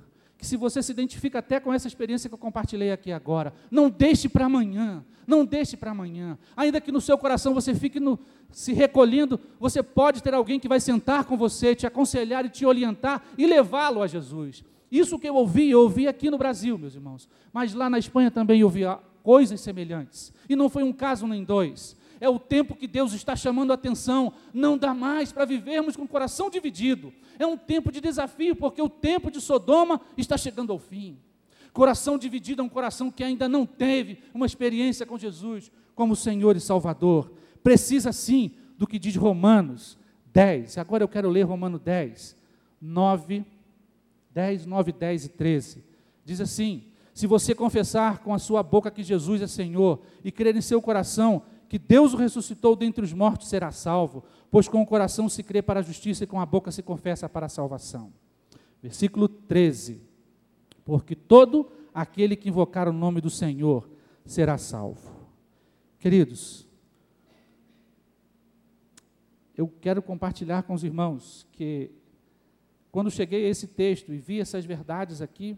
que se você se identifica até com essa experiência que eu compartilhei aqui agora, não deixe para amanhã, não deixe para amanhã. Ainda que no seu coração você fique no, se recolhendo, você pode ter alguém que vai sentar com você, te aconselhar e te orientar e levá-lo a Jesus. Isso que eu ouvi, eu ouvi aqui no Brasil, meus irmãos. Mas lá na Espanha também eu ouvi coisas semelhantes. E não foi um caso nem dois. É o tempo que Deus está chamando a atenção. Não dá mais para vivermos com o coração dividido. É um tempo de desafio, porque o tempo de Sodoma está chegando ao fim. Coração dividido é um coração que ainda não teve uma experiência com Jesus como Senhor e Salvador. Precisa sim do que diz Romanos 10. Agora eu quero ler Romanos 10, 9, 10, 9, 10 e 13. Diz assim: Se você confessar com a sua boca que Jesus é Senhor e crer em seu coração que Deus o ressuscitou dentre os mortos, será salvo, pois com o coração se crê para a justiça e com a boca se confessa para a salvação. Versículo 13 porque todo aquele que invocar o nome do Senhor será salvo. Queridos, eu quero compartilhar com os irmãos que, quando cheguei a esse texto e vi essas verdades aqui,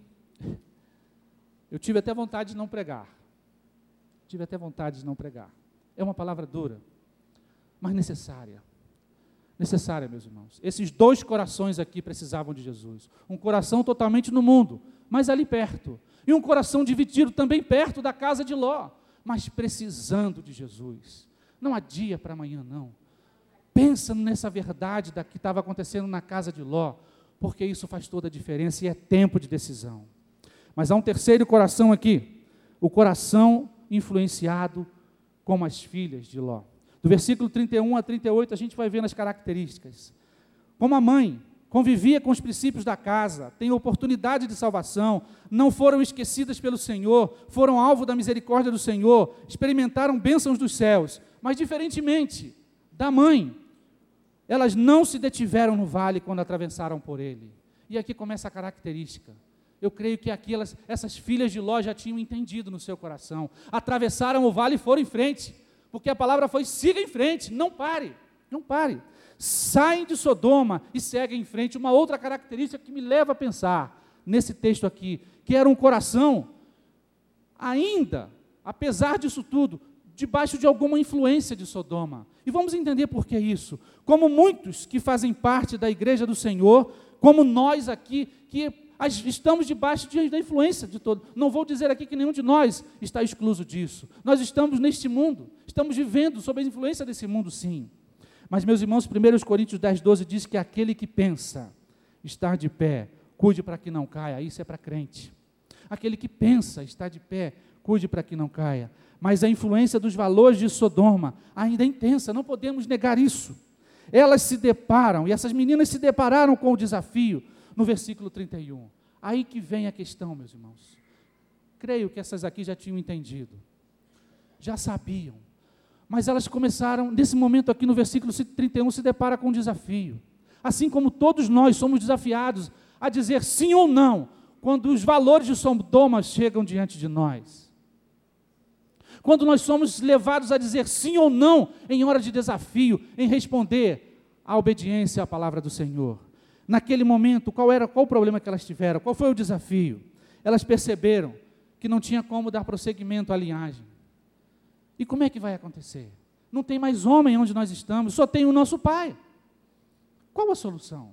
eu tive até vontade de não pregar. Tive até vontade de não pregar. É uma palavra dura, mas necessária. Necessária, meus irmãos. Esses dois corações aqui precisavam de Jesus. Um coração totalmente no mundo, mas ali perto. E um coração dividido também perto da casa de Ló, mas precisando de Jesus. Não há dia para amanhã, não. Pensa nessa verdade da que estava acontecendo na casa de Ló, porque isso faz toda a diferença e é tempo de decisão. Mas há um terceiro coração aqui, o coração influenciado como as filhas de Ló. Do versículo 31 a 38, a gente vai vendo as características. Como a mãe convivia com os princípios da casa, tem oportunidade de salvação, não foram esquecidas pelo Senhor, foram alvo da misericórdia do Senhor, experimentaram bênçãos dos céus, mas diferentemente da mãe, elas não se detiveram no vale quando atravessaram por ele. E aqui começa a característica. Eu creio que aqui elas, essas filhas de Ló já tinham entendido no seu coração. Atravessaram o vale e foram em frente. Porque a palavra foi: siga em frente, não pare, não pare saem de Sodoma e seguem em frente. Uma outra característica que me leva a pensar nesse texto aqui, que era um coração ainda, apesar disso tudo, debaixo de alguma influência de Sodoma. E vamos entender por que isso. Como muitos que fazem parte da igreja do Senhor, como nós aqui, que estamos debaixo de, da influência de todo. Não vou dizer aqui que nenhum de nós está excluso disso. Nós estamos neste mundo, estamos vivendo sob a influência desse mundo, sim. Mas, meus irmãos, 1 Coríntios 10, 12 diz que aquele que pensa estar de pé, cuide para que não caia. Isso é para crente. Aquele que pensa estar de pé, cuide para que não caia. Mas a influência dos valores de Sodoma ainda é intensa, não podemos negar isso. Elas se deparam, e essas meninas se depararam com o desafio no versículo 31. Aí que vem a questão, meus irmãos. Creio que essas aqui já tinham entendido, já sabiam mas elas começaram, nesse momento aqui no versículo 31, se depara com um desafio. Assim como todos nós somos desafiados a dizer sim ou não, quando os valores de Sodoma chegam diante de nós. Quando nós somos levados a dizer sim ou não em hora de desafio, em responder à obediência à palavra do Senhor. Naquele momento, qual era qual o problema que elas tiveram? Qual foi o desafio? Elas perceberam que não tinha como dar prosseguimento à linhagem. E como é que vai acontecer? Não tem mais homem onde nós estamos, só tem o nosso pai. Qual a solução?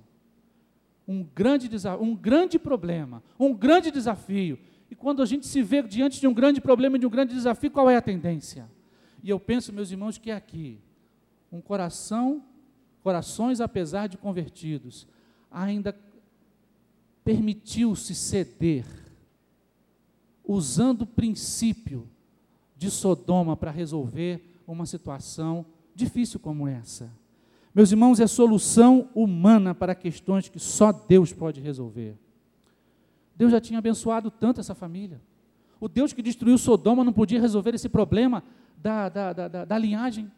Um grande, um grande problema, um grande desafio. E quando a gente se vê diante de um grande problema, de um grande desafio, qual é a tendência? E eu penso, meus irmãos, que é aqui, um coração, corações apesar de convertidos, ainda permitiu-se ceder, usando o princípio de Sodoma para resolver uma situação difícil como essa. Meus irmãos, é solução humana para questões que só Deus pode resolver. Deus já tinha abençoado tanto essa família. O Deus que destruiu Sodoma não podia resolver esse problema da, da, da, da, da linhagem.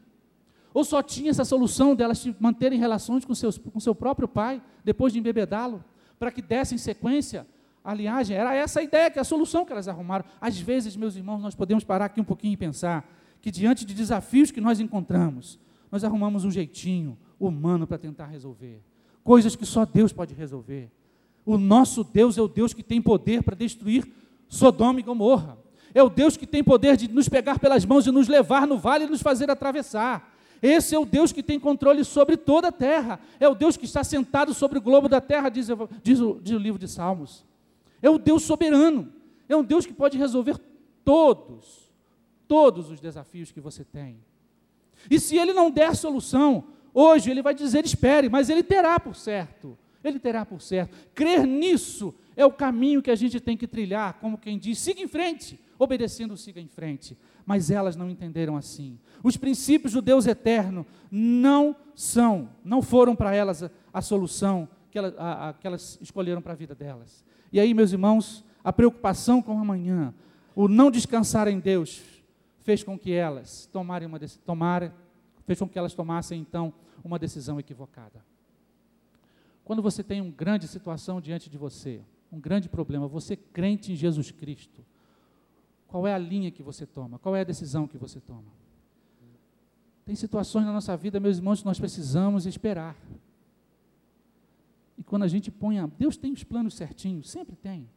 Ou só tinha essa solução delas manterem relações com, seus, com seu próprio pai, depois de embebedá-lo, para que dessem sequência a linhagem. Era essa a ideia, que é a solução que elas arrumaram. Às vezes, meus irmãos, nós podemos parar aqui um pouquinho e pensar que diante de desafios que nós encontramos, nós arrumamos um jeitinho humano para tentar resolver. Coisas que só Deus pode resolver. O nosso Deus é o Deus que tem poder para destruir Sodoma e Gomorra. É o Deus que tem poder de nos pegar pelas mãos e nos levar no vale e nos fazer atravessar. Esse é o Deus que tem controle sobre toda a terra. É o Deus que está sentado sobre o globo da terra, diz, diz, o, diz o livro de Salmos. É o Deus soberano. É um Deus que pode resolver todos todos os desafios que você tem. E se ele não der solução, hoje ele vai dizer espere, mas ele terá por certo. Ele terá por certo. Crer nisso é o caminho que a gente tem que trilhar, como quem diz, siga em frente, obedecendo, siga em frente. Mas elas não entenderam assim. Os princípios do Deus eterno não são, não foram para elas a, a solução que, ela, a, a, que elas escolheram para a vida delas. E aí, meus irmãos, a preocupação com amanhã, o não descansar em Deus, fez com que elas tomarem uma tomara, fez com que elas tomassem então uma decisão equivocada. Quando você tem uma grande situação diante de você, um grande problema, você crente em Jesus Cristo, qual é a linha que você toma? Qual é a decisão que você toma? Tem situações na nossa vida, meus irmãos, que nós precisamos esperar. E quando a gente põe a. Deus tem os planos certinhos, sempre tem.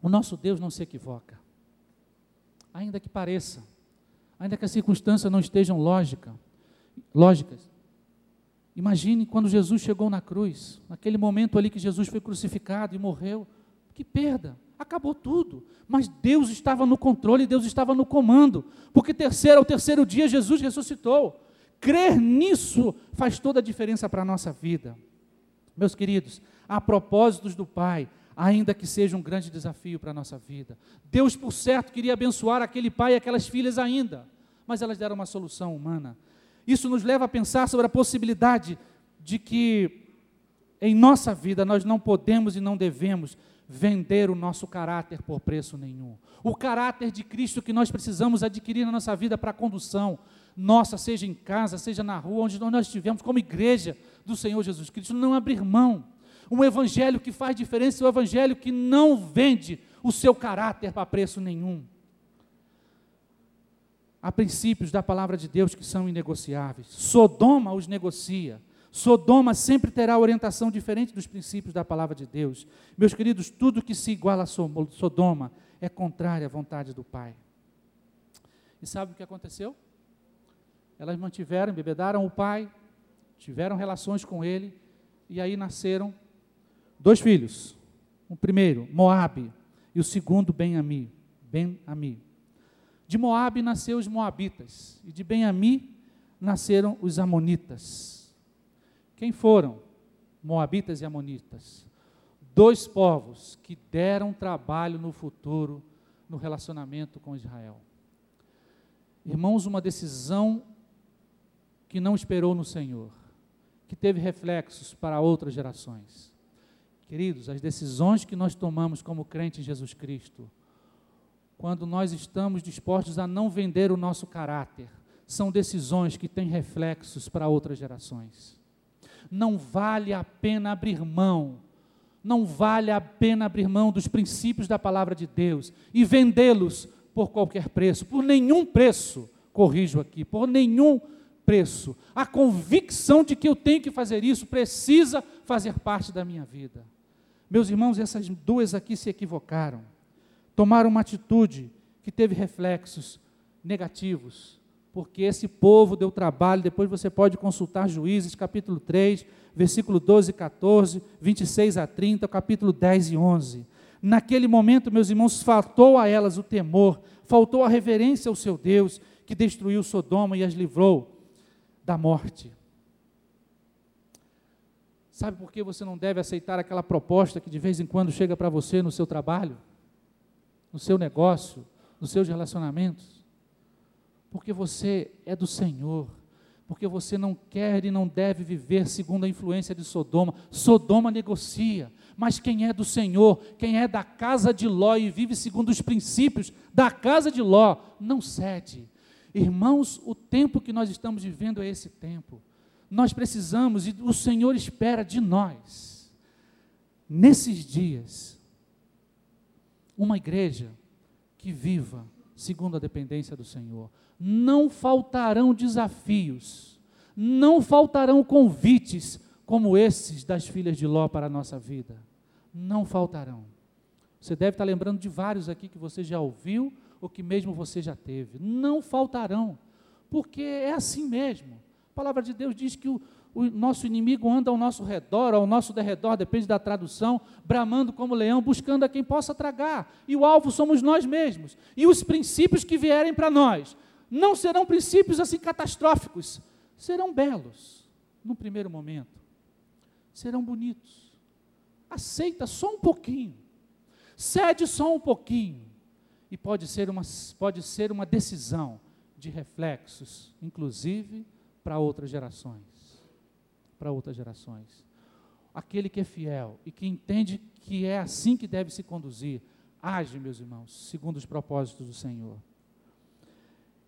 O nosso Deus não se equivoca. Ainda que pareça, ainda que as circunstâncias não estejam lógica, lógicas. Imagine quando Jesus chegou na cruz, naquele momento ali que Jesus foi crucificado e morreu. Que perda! Acabou tudo. Mas Deus estava no controle, Deus estava no comando. Porque terceiro ao terceiro dia Jesus ressuscitou. Crer nisso faz toda a diferença para a nossa vida. Meus queridos, a propósitos do Pai, ainda que seja um grande desafio para a nossa vida. Deus, por certo, queria abençoar aquele pai e aquelas filhas ainda, mas elas deram uma solução humana. Isso nos leva a pensar sobre a possibilidade de que em nossa vida nós não podemos e não devemos vender o nosso caráter por preço nenhum. O caráter de Cristo que nós precisamos adquirir na nossa vida para condução nossa, seja em casa, seja na rua, onde nós estivermos, como igreja do Senhor Jesus Cristo, não abrir mão um evangelho que faz diferença, um evangelho que não vende o seu caráter para preço nenhum. Há princípios da palavra de Deus que são inegociáveis. Sodoma os negocia. Sodoma sempre terá orientação diferente dos princípios da palavra de Deus. Meus queridos, tudo que se iguala a Sodoma é contrário à vontade do Pai. E sabe o que aconteceu? Elas mantiveram, bebedaram o pai, tiveram relações com ele, e aí nasceram dois filhos. O primeiro, Moabe, e o segundo, Ben-Ami. Ben-Ami. De Moabe nasceu os Moabitas, e de Ben-Ami nasceram os Amonitas. Quem foram? Moabitas e Amonitas. Dois povos que deram trabalho no futuro no relacionamento com Israel. Irmãos, uma decisão que não esperou no Senhor, que teve reflexos para outras gerações. Queridos, as decisões que nós tomamos como crente em Jesus Cristo, quando nós estamos dispostos a não vender o nosso caráter, são decisões que têm reflexos para outras gerações. Não vale a pena abrir mão, não vale a pena abrir mão dos princípios da palavra de Deus e vendê-los por qualquer preço, por nenhum preço, corrijo aqui, por nenhum preço. A convicção de que eu tenho que fazer isso precisa fazer parte da minha vida. Meus irmãos, essas duas aqui se equivocaram. Tomaram uma atitude que teve reflexos negativos, porque esse povo deu trabalho. Depois você pode consultar Juízes, capítulo 3, versículo 12 e 14, 26 a 30, capítulo 10 e 11. Naquele momento, meus irmãos, faltou a elas o temor, faltou a reverência ao seu Deus, que destruiu Sodoma e as livrou da morte. Sabe por que você não deve aceitar aquela proposta que de vez em quando chega para você no seu trabalho, no seu negócio, nos seus relacionamentos? Porque você é do Senhor, porque você não quer e não deve viver segundo a influência de Sodoma. Sodoma negocia, mas quem é do Senhor, quem é da casa de Ló e vive segundo os princípios da casa de Ló, não cede. Irmãos, o tempo que nós estamos vivendo é esse tempo nós precisamos e o Senhor espera de nós, nesses dias, uma igreja que viva segundo a dependência do Senhor. Não faltarão desafios, não faltarão convites como esses das filhas de Ló para a nossa vida. Não faltarão. Você deve estar lembrando de vários aqui que você já ouviu ou que mesmo você já teve. Não faltarão, porque é assim mesmo. A palavra de Deus diz que o, o nosso inimigo anda ao nosso redor, ao nosso derredor, depende da tradução, bramando como leão, buscando a quem possa tragar. E o alvo somos nós mesmos. E os princípios que vierem para nós não serão princípios assim catastróficos, serão belos no primeiro momento, serão bonitos. Aceita só um pouquinho, cede só um pouquinho, e pode ser uma, pode ser uma decisão de reflexos, inclusive para outras gerações. Para outras gerações. Aquele que é fiel e que entende que é assim que deve se conduzir, age, meus irmãos, segundo os propósitos do Senhor.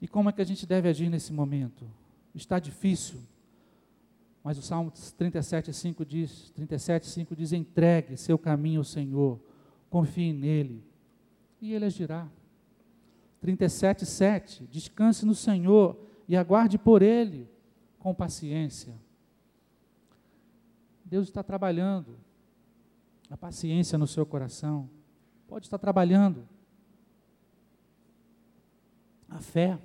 E como é que a gente deve agir nesse momento? Está difícil, mas o Salmo 37,5 diz, 37, diz, entregue seu caminho ao Senhor, confie nele, e ele agirá. 37,7, descanse no Senhor e aguarde por ele com paciência. Deus está trabalhando a paciência no seu coração, pode estar trabalhando a fé,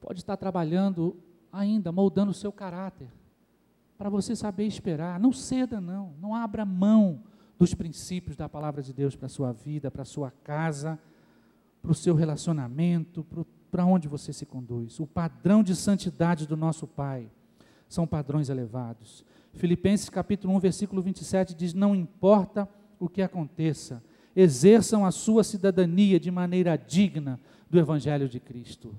pode estar trabalhando ainda, moldando o seu caráter, para você saber esperar. Não ceda, não, não abra mão dos princípios da palavra de Deus para a sua vida, para a sua casa, para o seu relacionamento, para onde você se conduz. O padrão de santidade do nosso Pai são padrões elevados. Filipenses capítulo 1, versículo 27 diz: Não importa o que aconteça, exerçam a sua cidadania de maneira digna do Evangelho de Cristo.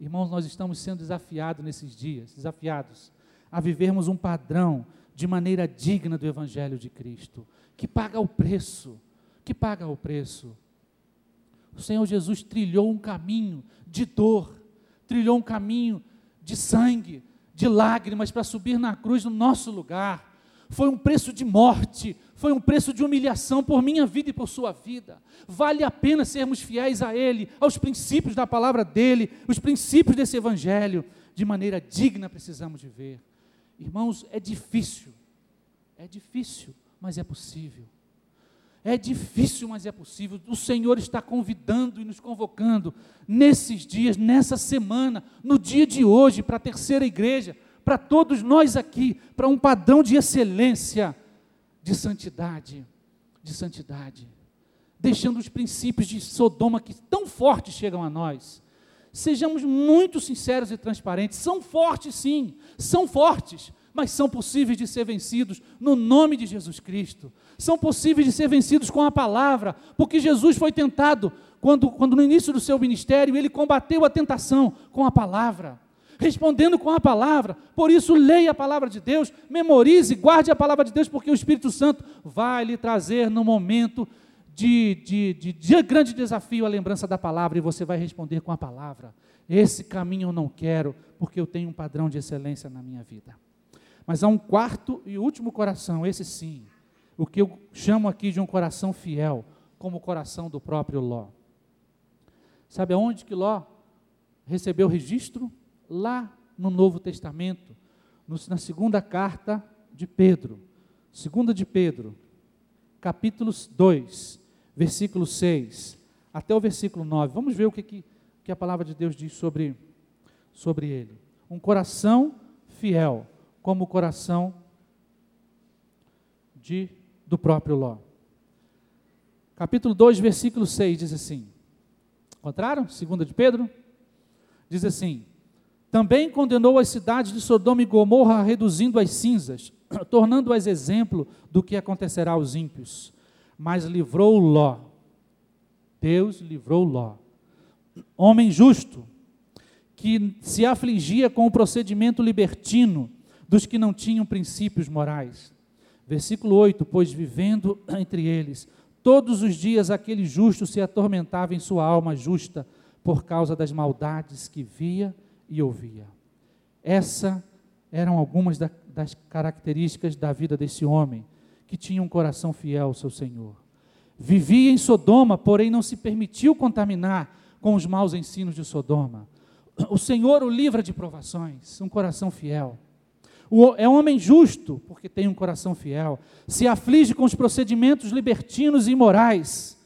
Irmãos, nós estamos sendo desafiados nesses dias, desafiados a vivermos um padrão de maneira digna do Evangelho de Cristo, que paga o preço, que paga o preço. O Senhor Jesus trilhou um caminho de dor, trilhou um caminho de sangue, de lágrimas para subir na cruz no nosso lugar. Foi um preço de morte, foi um preço de humilhação por minha vida e por sua vida. Vale a pena sermos fiéis a Ele, aos princípios da palavra dEle, os princípios desse Evangelho. De maneira digna precisamos viver. Irmãos, é difícil, é difícil, mas é possível. É difícil, mas é possível. O Senhor está convidando e nos convocando nesses dias, nessa semana, no dia de hoje, para a terceira igreja, para todos nós aqui, para um padrão de excelência, de santidade, de santidade. Deixando os princípios de Sodoma que tão fortes chegam a nós Sejamos muito sinceros e transparentes. São fortes, sim, são fortes, mas são possíveis de ser vencidos no nome de Jesus Cristo. São possíveis de ser vencidos com a palavra, porque Jesus foi tentado quando, quando no início do seu ministério ele combateu a tentação com a palavra. Respondendo com a palavra, por isso leia a palavra de Deus, memorize, guarde a palavra de Deus, porque o Espírito Santo vai lhe trazer no momento de, de, de, de grande desafio a lembrança da palavra e você vai responder com a palavra. Esse caminho eu não quero, porque eu tenho um padrão de excelência na minha vida. Mas há um quarto e último coração, esse sim, o que eu chamo aqui de um coração fiel, como o coração do próprio Ló. Sabe aonde que Ló recebeu registro? Lá no Novo Testamento, na segunda carta de Pedro. Segunda de Pedro, capítulo 2, versículo 6 até o versículo 9. Vamos ver o que, que, que a palavra de Deus diz sobre, sobre ele. Um coração fiel, como o coração de, do próprio Ló. Capítulo 2, versículo 6 diz assim: Encontraram? Segunda de Pedro? Diz assim: Também condenou as cidades de Sodoma e Gomorra, reduzindo as cinzas, tornando-as exemplo do que acontecerá aos ímpios mas livrou Ló. Deus livrou Ló. Homem justo, que se afligia com o procedimento libertino dos que não tinham princípios morais. Versículo 8: Pois vivendo entre eles, todos os dias aquele justo se atormentava em sua alma justa por causa das maldades que via e ouvia. Essa eram algumas das características da vida desse homem que tinha um coração fiel ao seu Senhor. Vivia em Sodoma, porém não se permitiu contaminar com os maus ensinos de Sodoma. O Senhor o livra de provações, um coração fiel. O, é um homem justo, porque tem um coração fiel. Se aflige com os procedimentos libertinos e imorais,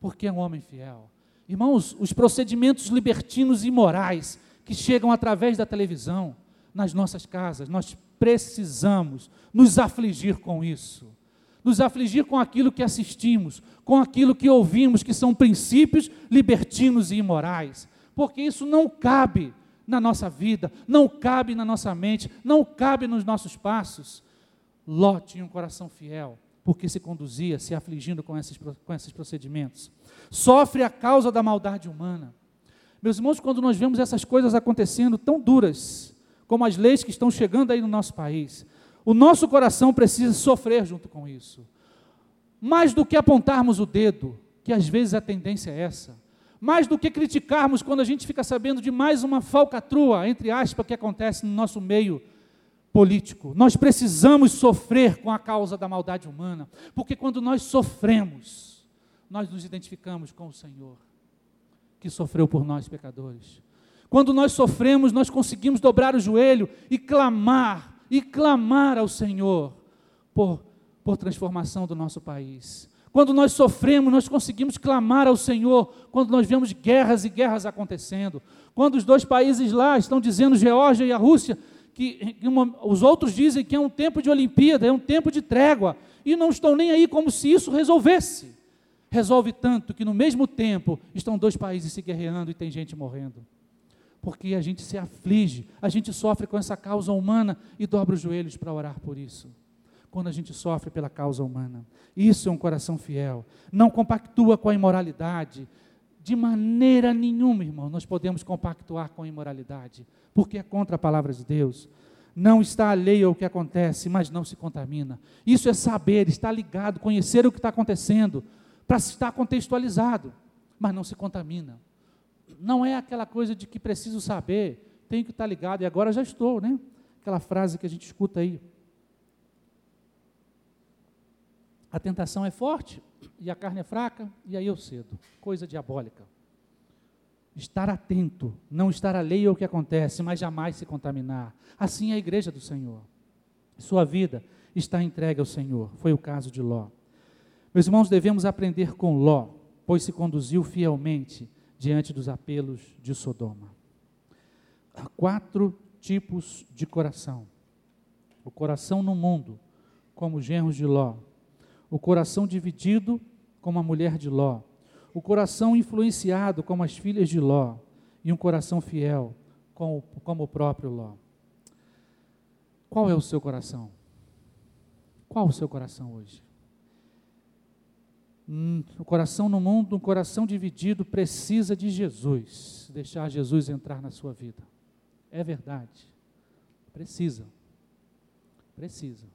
porque é um homem fiel. Irmãos, os procedimentos libertinos e imorais que chegam através da televisão, nas nossas casas. Nós precisamos nos afligir com isso. Nos afligir com aquilo que assistimos, com aquilo que ouvimos, que são princípios libertinos e imorais. Porque isso não cabe na nossa vida, não cabe na nossa mente, não cabe nos nossos passos. Ló tinha um coração fiel, porque se conduzia se afligindo com esses, com esses procedimentos. Sofre a causa da maldade humana. Meus irmãos, quando nós vemos essas coisas acontecendo tão duras, como as leis que estão chegando aí no nosso país, o nosso coração precisa sofrer junto com isso. Mais do que apontarmos o dedo, que às vezes a tendência é essa, mais do que criticarmos quando a gente fica sabendo de mais uma falcatrua, entre aspas, que acontece no nosso meio político. Nós precisamos sofrer com a causa da maldade humana, porque quando nós sofremos, nós nos identificamos com o Senhor, que sofreu por nós pecadores. Quando nós sofremos, nós conseguimos dobrar o joelho e clamar, e clamar ao Senhor por, por transformação do nosso país. Quando nós sofremos, nós conseguimos clamar ao Senhor quando nós vemos guerras e guerras acontecendo. Quando os dois países lá estão dizendo, Geórgia e a Rússia, que uma, os outros dizem que é um tempo de Olimpíada, é um tempo de trégua, e não estão nem aí como se isso resolvesse. Resolve tanto que no mesmo tempo estão dois países se guerreando e tem gente morrendo. Porque a gente se aflige, a gente sofre com essa causa humana e dobra os joelhos para orar por isso quando a gente sofre pela causa humana. Isso é um coração fiel. Não compactua com a imoralidade. De maneira nenhuma, irmão, nós podemos compactuar com a imoralidade, porque é contra a palavra de Deus. Não está alheio ao que acontece, mas não se contamina. Isso é saber, estar ligado, conhecer o que está acontecendo, para estar contextualizado, mas não se contamina. Não é aquela coisa de que preciso saber, tenho que estar ligado, e agora já estou, né? Aquela frase que a gente escuta aí. A tentação é forte e a carne é fraca, e aí eu cedo. Coisa diabólica. Estar atento, não estar alheio ao que acontece, mas jamais se contaminar. Assim é a igreja do Senhor. Sua vida está entregue ao Senhor. Foi o caso de Ló. Meus irmãos, devemos aprender com Ló, pois se conduziu fielmente diante dos apelos de Sodoma. Há quatro tipos de coração: o coração no mundo, como os genros de Ló, o coração dividido como a mulher de Ló, o coração influenciado como as filhas de Ló, e um coração fiel como, como o próprio Ló. Qual é o seu coração? Qual o seu coração hoje? Hum, o coração no mundo, um coração dividido, precisa de Jesus, deixar Jesus entrar na sua vida. É verdade. Precisa. Precisa.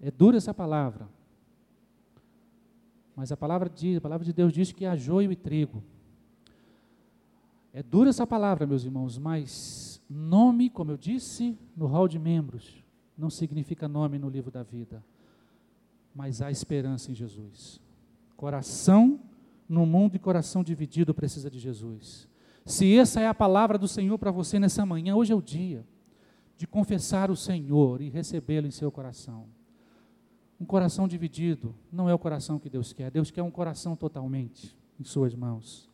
É dura essa palavra. Mas a palavra, diz, a palavra de Deus diz que há joio e trigo. É dura essa palavra, meus irmãos, mas nome, como eu disse no hall de membros, não significa nome no livro da vida, mas há esperança em Jesus. Coração no mundo e coração dividido precisa de Jesus. Se essa é a palavra do Senhor para você nessa manhã, hoje é o dia de confessar o Senhor e recebê-lo em seu coração. Um coração dividido não é o coração que Deus quer. Deus quer um coração totalmente em Suas mãos.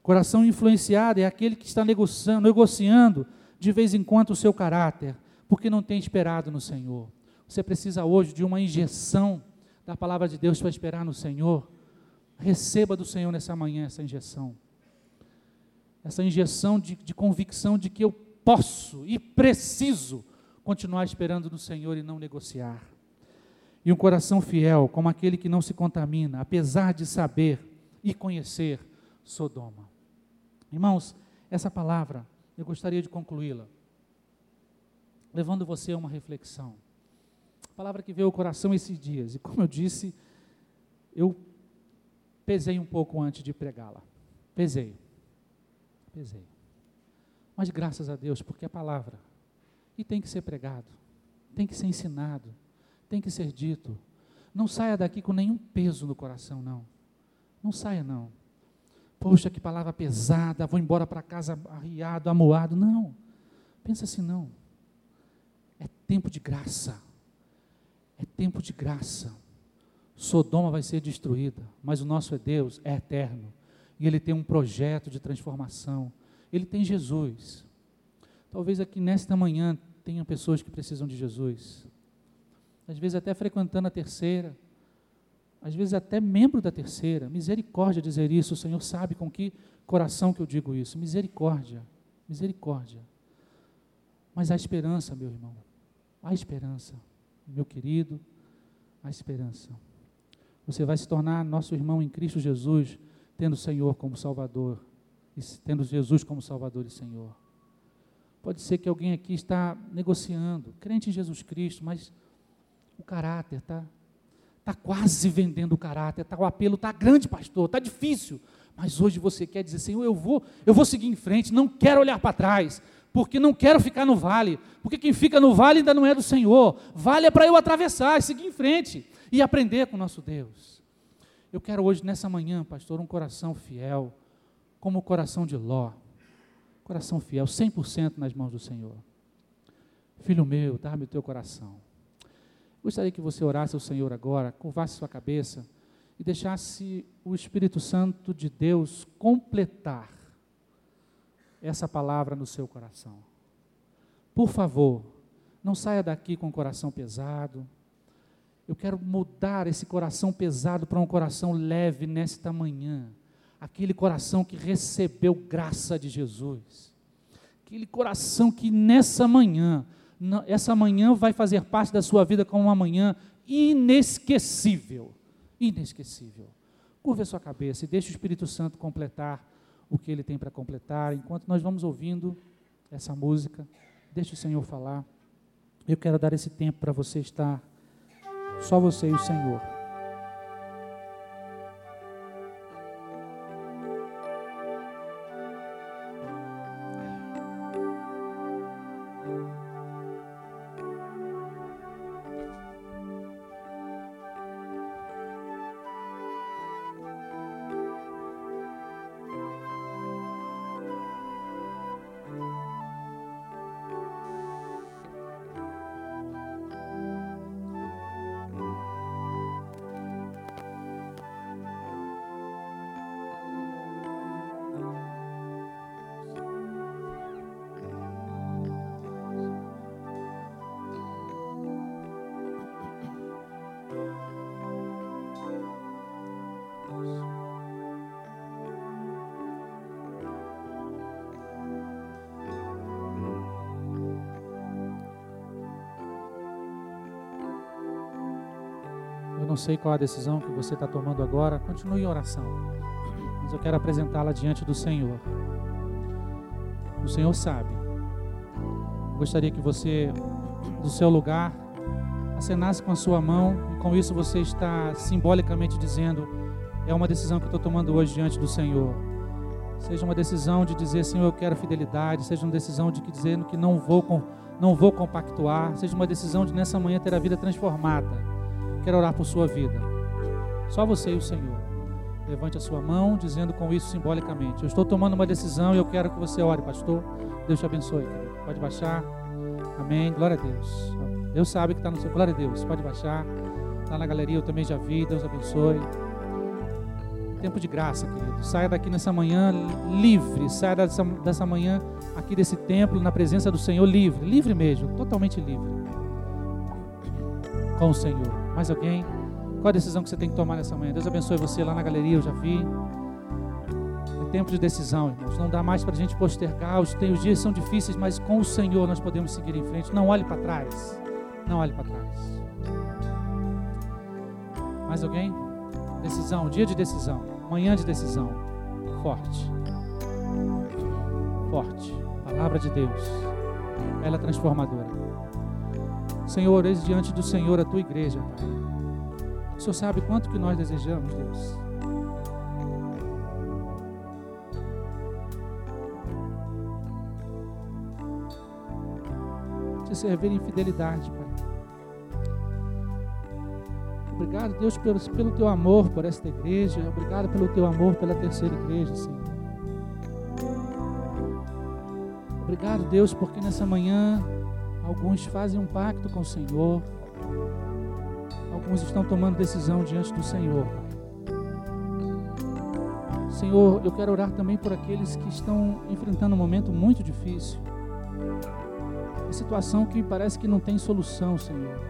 Coração influenciado é aquele que está negociando, negociando de vez em quando o seu caráter, porque não tem esperado no Senhor. Você precisa hoje de uma injeção da palavra de Deus para esperar no Senhor. Receba do Senhor nessa manhã essa injeção. Essa injeção de, de convicção de que eu posso e preciso continuar esperando no Senhor e não negociar e um coração fiel, como aquele que não se contamina, apesar de saber e conhecer Sodoma. Irmãos, essa palavra, eu gostaria de concluí-la, levando você a uma reflexão. Palavra que veio ao coração esses dias, e como eu disse, eu pesei um pouco antes de pregá-la. Pesei. Pesei. Mas graças a Deus, porque a palavra, e tem que ser pregado, tem que ser ensinado, tem que ser dito. Não saia daqui com nenhum peso no coração, não. Não saia, não. Poxa, que palavra pesada, vou embora para casa arriado, amuado. Não. Pensa assim, não. É tempo de graça. É tempo de graça. Sodoma vai ser destruída, mas o nosso é Deus, é eterno. E Ele tem um projeto de transformação. Ele tem Jesus. Talvez aqui nesta manhã tenha pessoas que precisam de Jesus. Às vezes até frequentando a terceira, às vezes até membro da terceira. Misericórdia dizer isso, o Senhor sabe com que coração que eu digo isso. Misericórdia, misericórdia. Mas há esperança, meu irmão. Há esperança, meu querido, há esperança. Você vai se tornar nosso irmão em Cristo Jesus, tendo o Senhor como Salvador, tendo Jesus como Salvador e Senhor. Pode ser que alguém aqui está negociando, crente em Jesus Cristo, mas o caráter está tá quase vendendo o caráter, tá, o apelo está grande, pastor, está difícil. Mas hoje você quer dizer, Senhor, eu vou, eu vou seguir em frente, não quero olhar para trás, porque não quero ficar no vale, porque quem fica no vale ainda não é do Senhor. Vale é para eu atravessar, seguir em frente e aprender com o nosso Deus. Eu quero hoje, nessa manhã, pastor, um coração fiel, como o coração de Ló. Coração fiel, 100% nas mãos do Senhor. Filho meu, dá-me o teu coração. Gostaria que você orasse ao Senhor agora, curvasse sua cabeça e deixasse o Espírito Santo de Deus completar essa palavra no seu coração. Por favor, não saia daqui com o coração pesado. Eu quero mudar esse coração pesado para um coração leve nesta manhã. Aquele coração que recebeu graça de Jesus. Aquele coração que nessa manhã, essa manhã vai fazer parte da sua vida como uma manhã inesquecível. Inesquecível. Curva a sua cabeça e deixe o Espírito Santo completar o que ele tem para completar. Enquanto nós vamos ouvindo essa música, deixe o Senhor falar. Eu quero dar esse tempo para você estar só você e o Senhor. Sei qual a decisão que você está tomando agora, continue em oração. Mas eu quero apresentá-la diante do Senhor. O Senhor sabe. Gostaria que você, do seu lugar, acenasse com a sua mão e com isso você está simbolicamente dizendo: é uma decisão que eu estou tomando hoje diante do Senhor. Seja uma decisão de dizer, Senhor, eu quero fidelidade. Seja uma decisão de dizer que não vou, não vou compactuar. Seja uma decisão de nessa manhã ter a vida transformada Quero orar por sua vida. Só você e o Senhor. Levante a sua mão, dizendo com isso simbolicamente: Eu estou tomando uma decisão e eu quero que você ore, pastor. Deus te abençoe. Pode baixar. Amém. Glória a Deus. Deus sabe que está no seu. Glória a Deus. Pode baixar. Está na galeria, eu também já vi. Deus abençoe. Tempo de graça, querido. Saia daqui nessa manhã livre. Saia dessa, dessa manhã aqui desse templo, na presença do Senhor, livre. Livre mesmo. Totalmente livre. Com o Senhor. Mais alguém? Qual a decisão que você tem que tomar nessa manhã? Deus abençoe você lá na galeria, eu já vi. É tempo de decisão, irmãos. Não dá mais para a gente postergar. Os, dias são difíceis, mas com o Senhor nós podemos seguir em frente. Não olhe para trás. Não olhe para trás. Mais alguém? Decisão, dia de decisão. Manhã de decisão. Forte. Forte. Palavra de Deus. Ela é transformadora. Senhor, eis diante do Senhor a tua igreja, Pai. O Senhor sabe quanto que nós desejamos, Deus. Te servir em fidelidade, Pai. Obrigado, Deus, pelo, pelo teu amor por esta igreja. Obrigado pelo teu amor pela terceira igreja, Senhor. Obrigado, Deus, porque nessa manhã Alguns fazem um pacto com o Senhor. Alguns estão tomando decisão diante do Senhor. Senhor, eu quero orar também por aqueles que estão enfrentando um momento muito difícil. situação que parece que não tem solução, Senhor.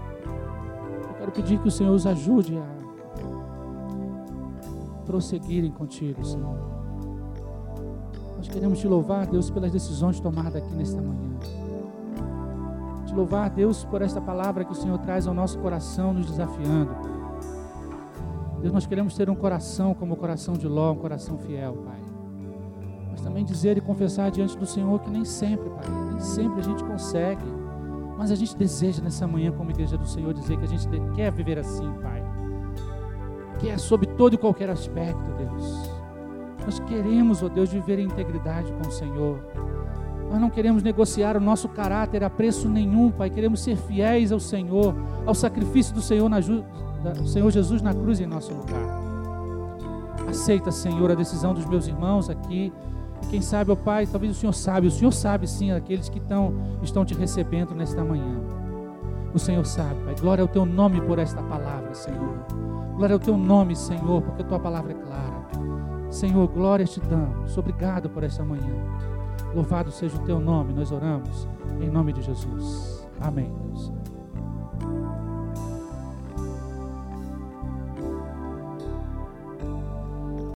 Eu quero pedir que o Senhor os ajude a prosseguirem contigo, Senhor. Nós queremos te louvar, Deus, pelas decisões tomadas aqui nesta manhã. Louvar, Deus, por esta palavra que o Senhor traz ao nosso coração, nos desafiando. Deus, nós queremos ter um coração como o coração de Ló, um coração fiel, Pai. Mas também dizer e confessar diante do Senhor que nem sempre, Pai, nem sempre a gente consegue. Mas a gente deseja nessa manhã, como igreja do Senhor, dizer que a gente quer viver assim, Pai que é sobre todo e qualquer aspecto, Deus. Nós queremos, ó Deus, viver em integridade com o Senhor. Nós não queremos negociar o nosso caráter a preço nenhum, Pai. Queremos ser fiéis ao Senhor, ao sacrifício do Senhor, na, do Senhor Jesus na cruz em nosso lugar. Aceita, Senhor, a decisão dos meus irmãos aqui. E quem sabe, ó Pai, talvez o Senhor sabe, o Senhor sabe sim aqueles que estão, estão te recebendo nesta manhã. O Senhor sabe, Pai. Glória ao teu nome por esta palavra, Senhor. Glória ao teu nome, Senhor, porque a tua palavra é clara. Senhor, glória te damos. Obrigado por esta manhã. Louvado seja o teu nome. Nós oramos em nome de Jesus. Amém.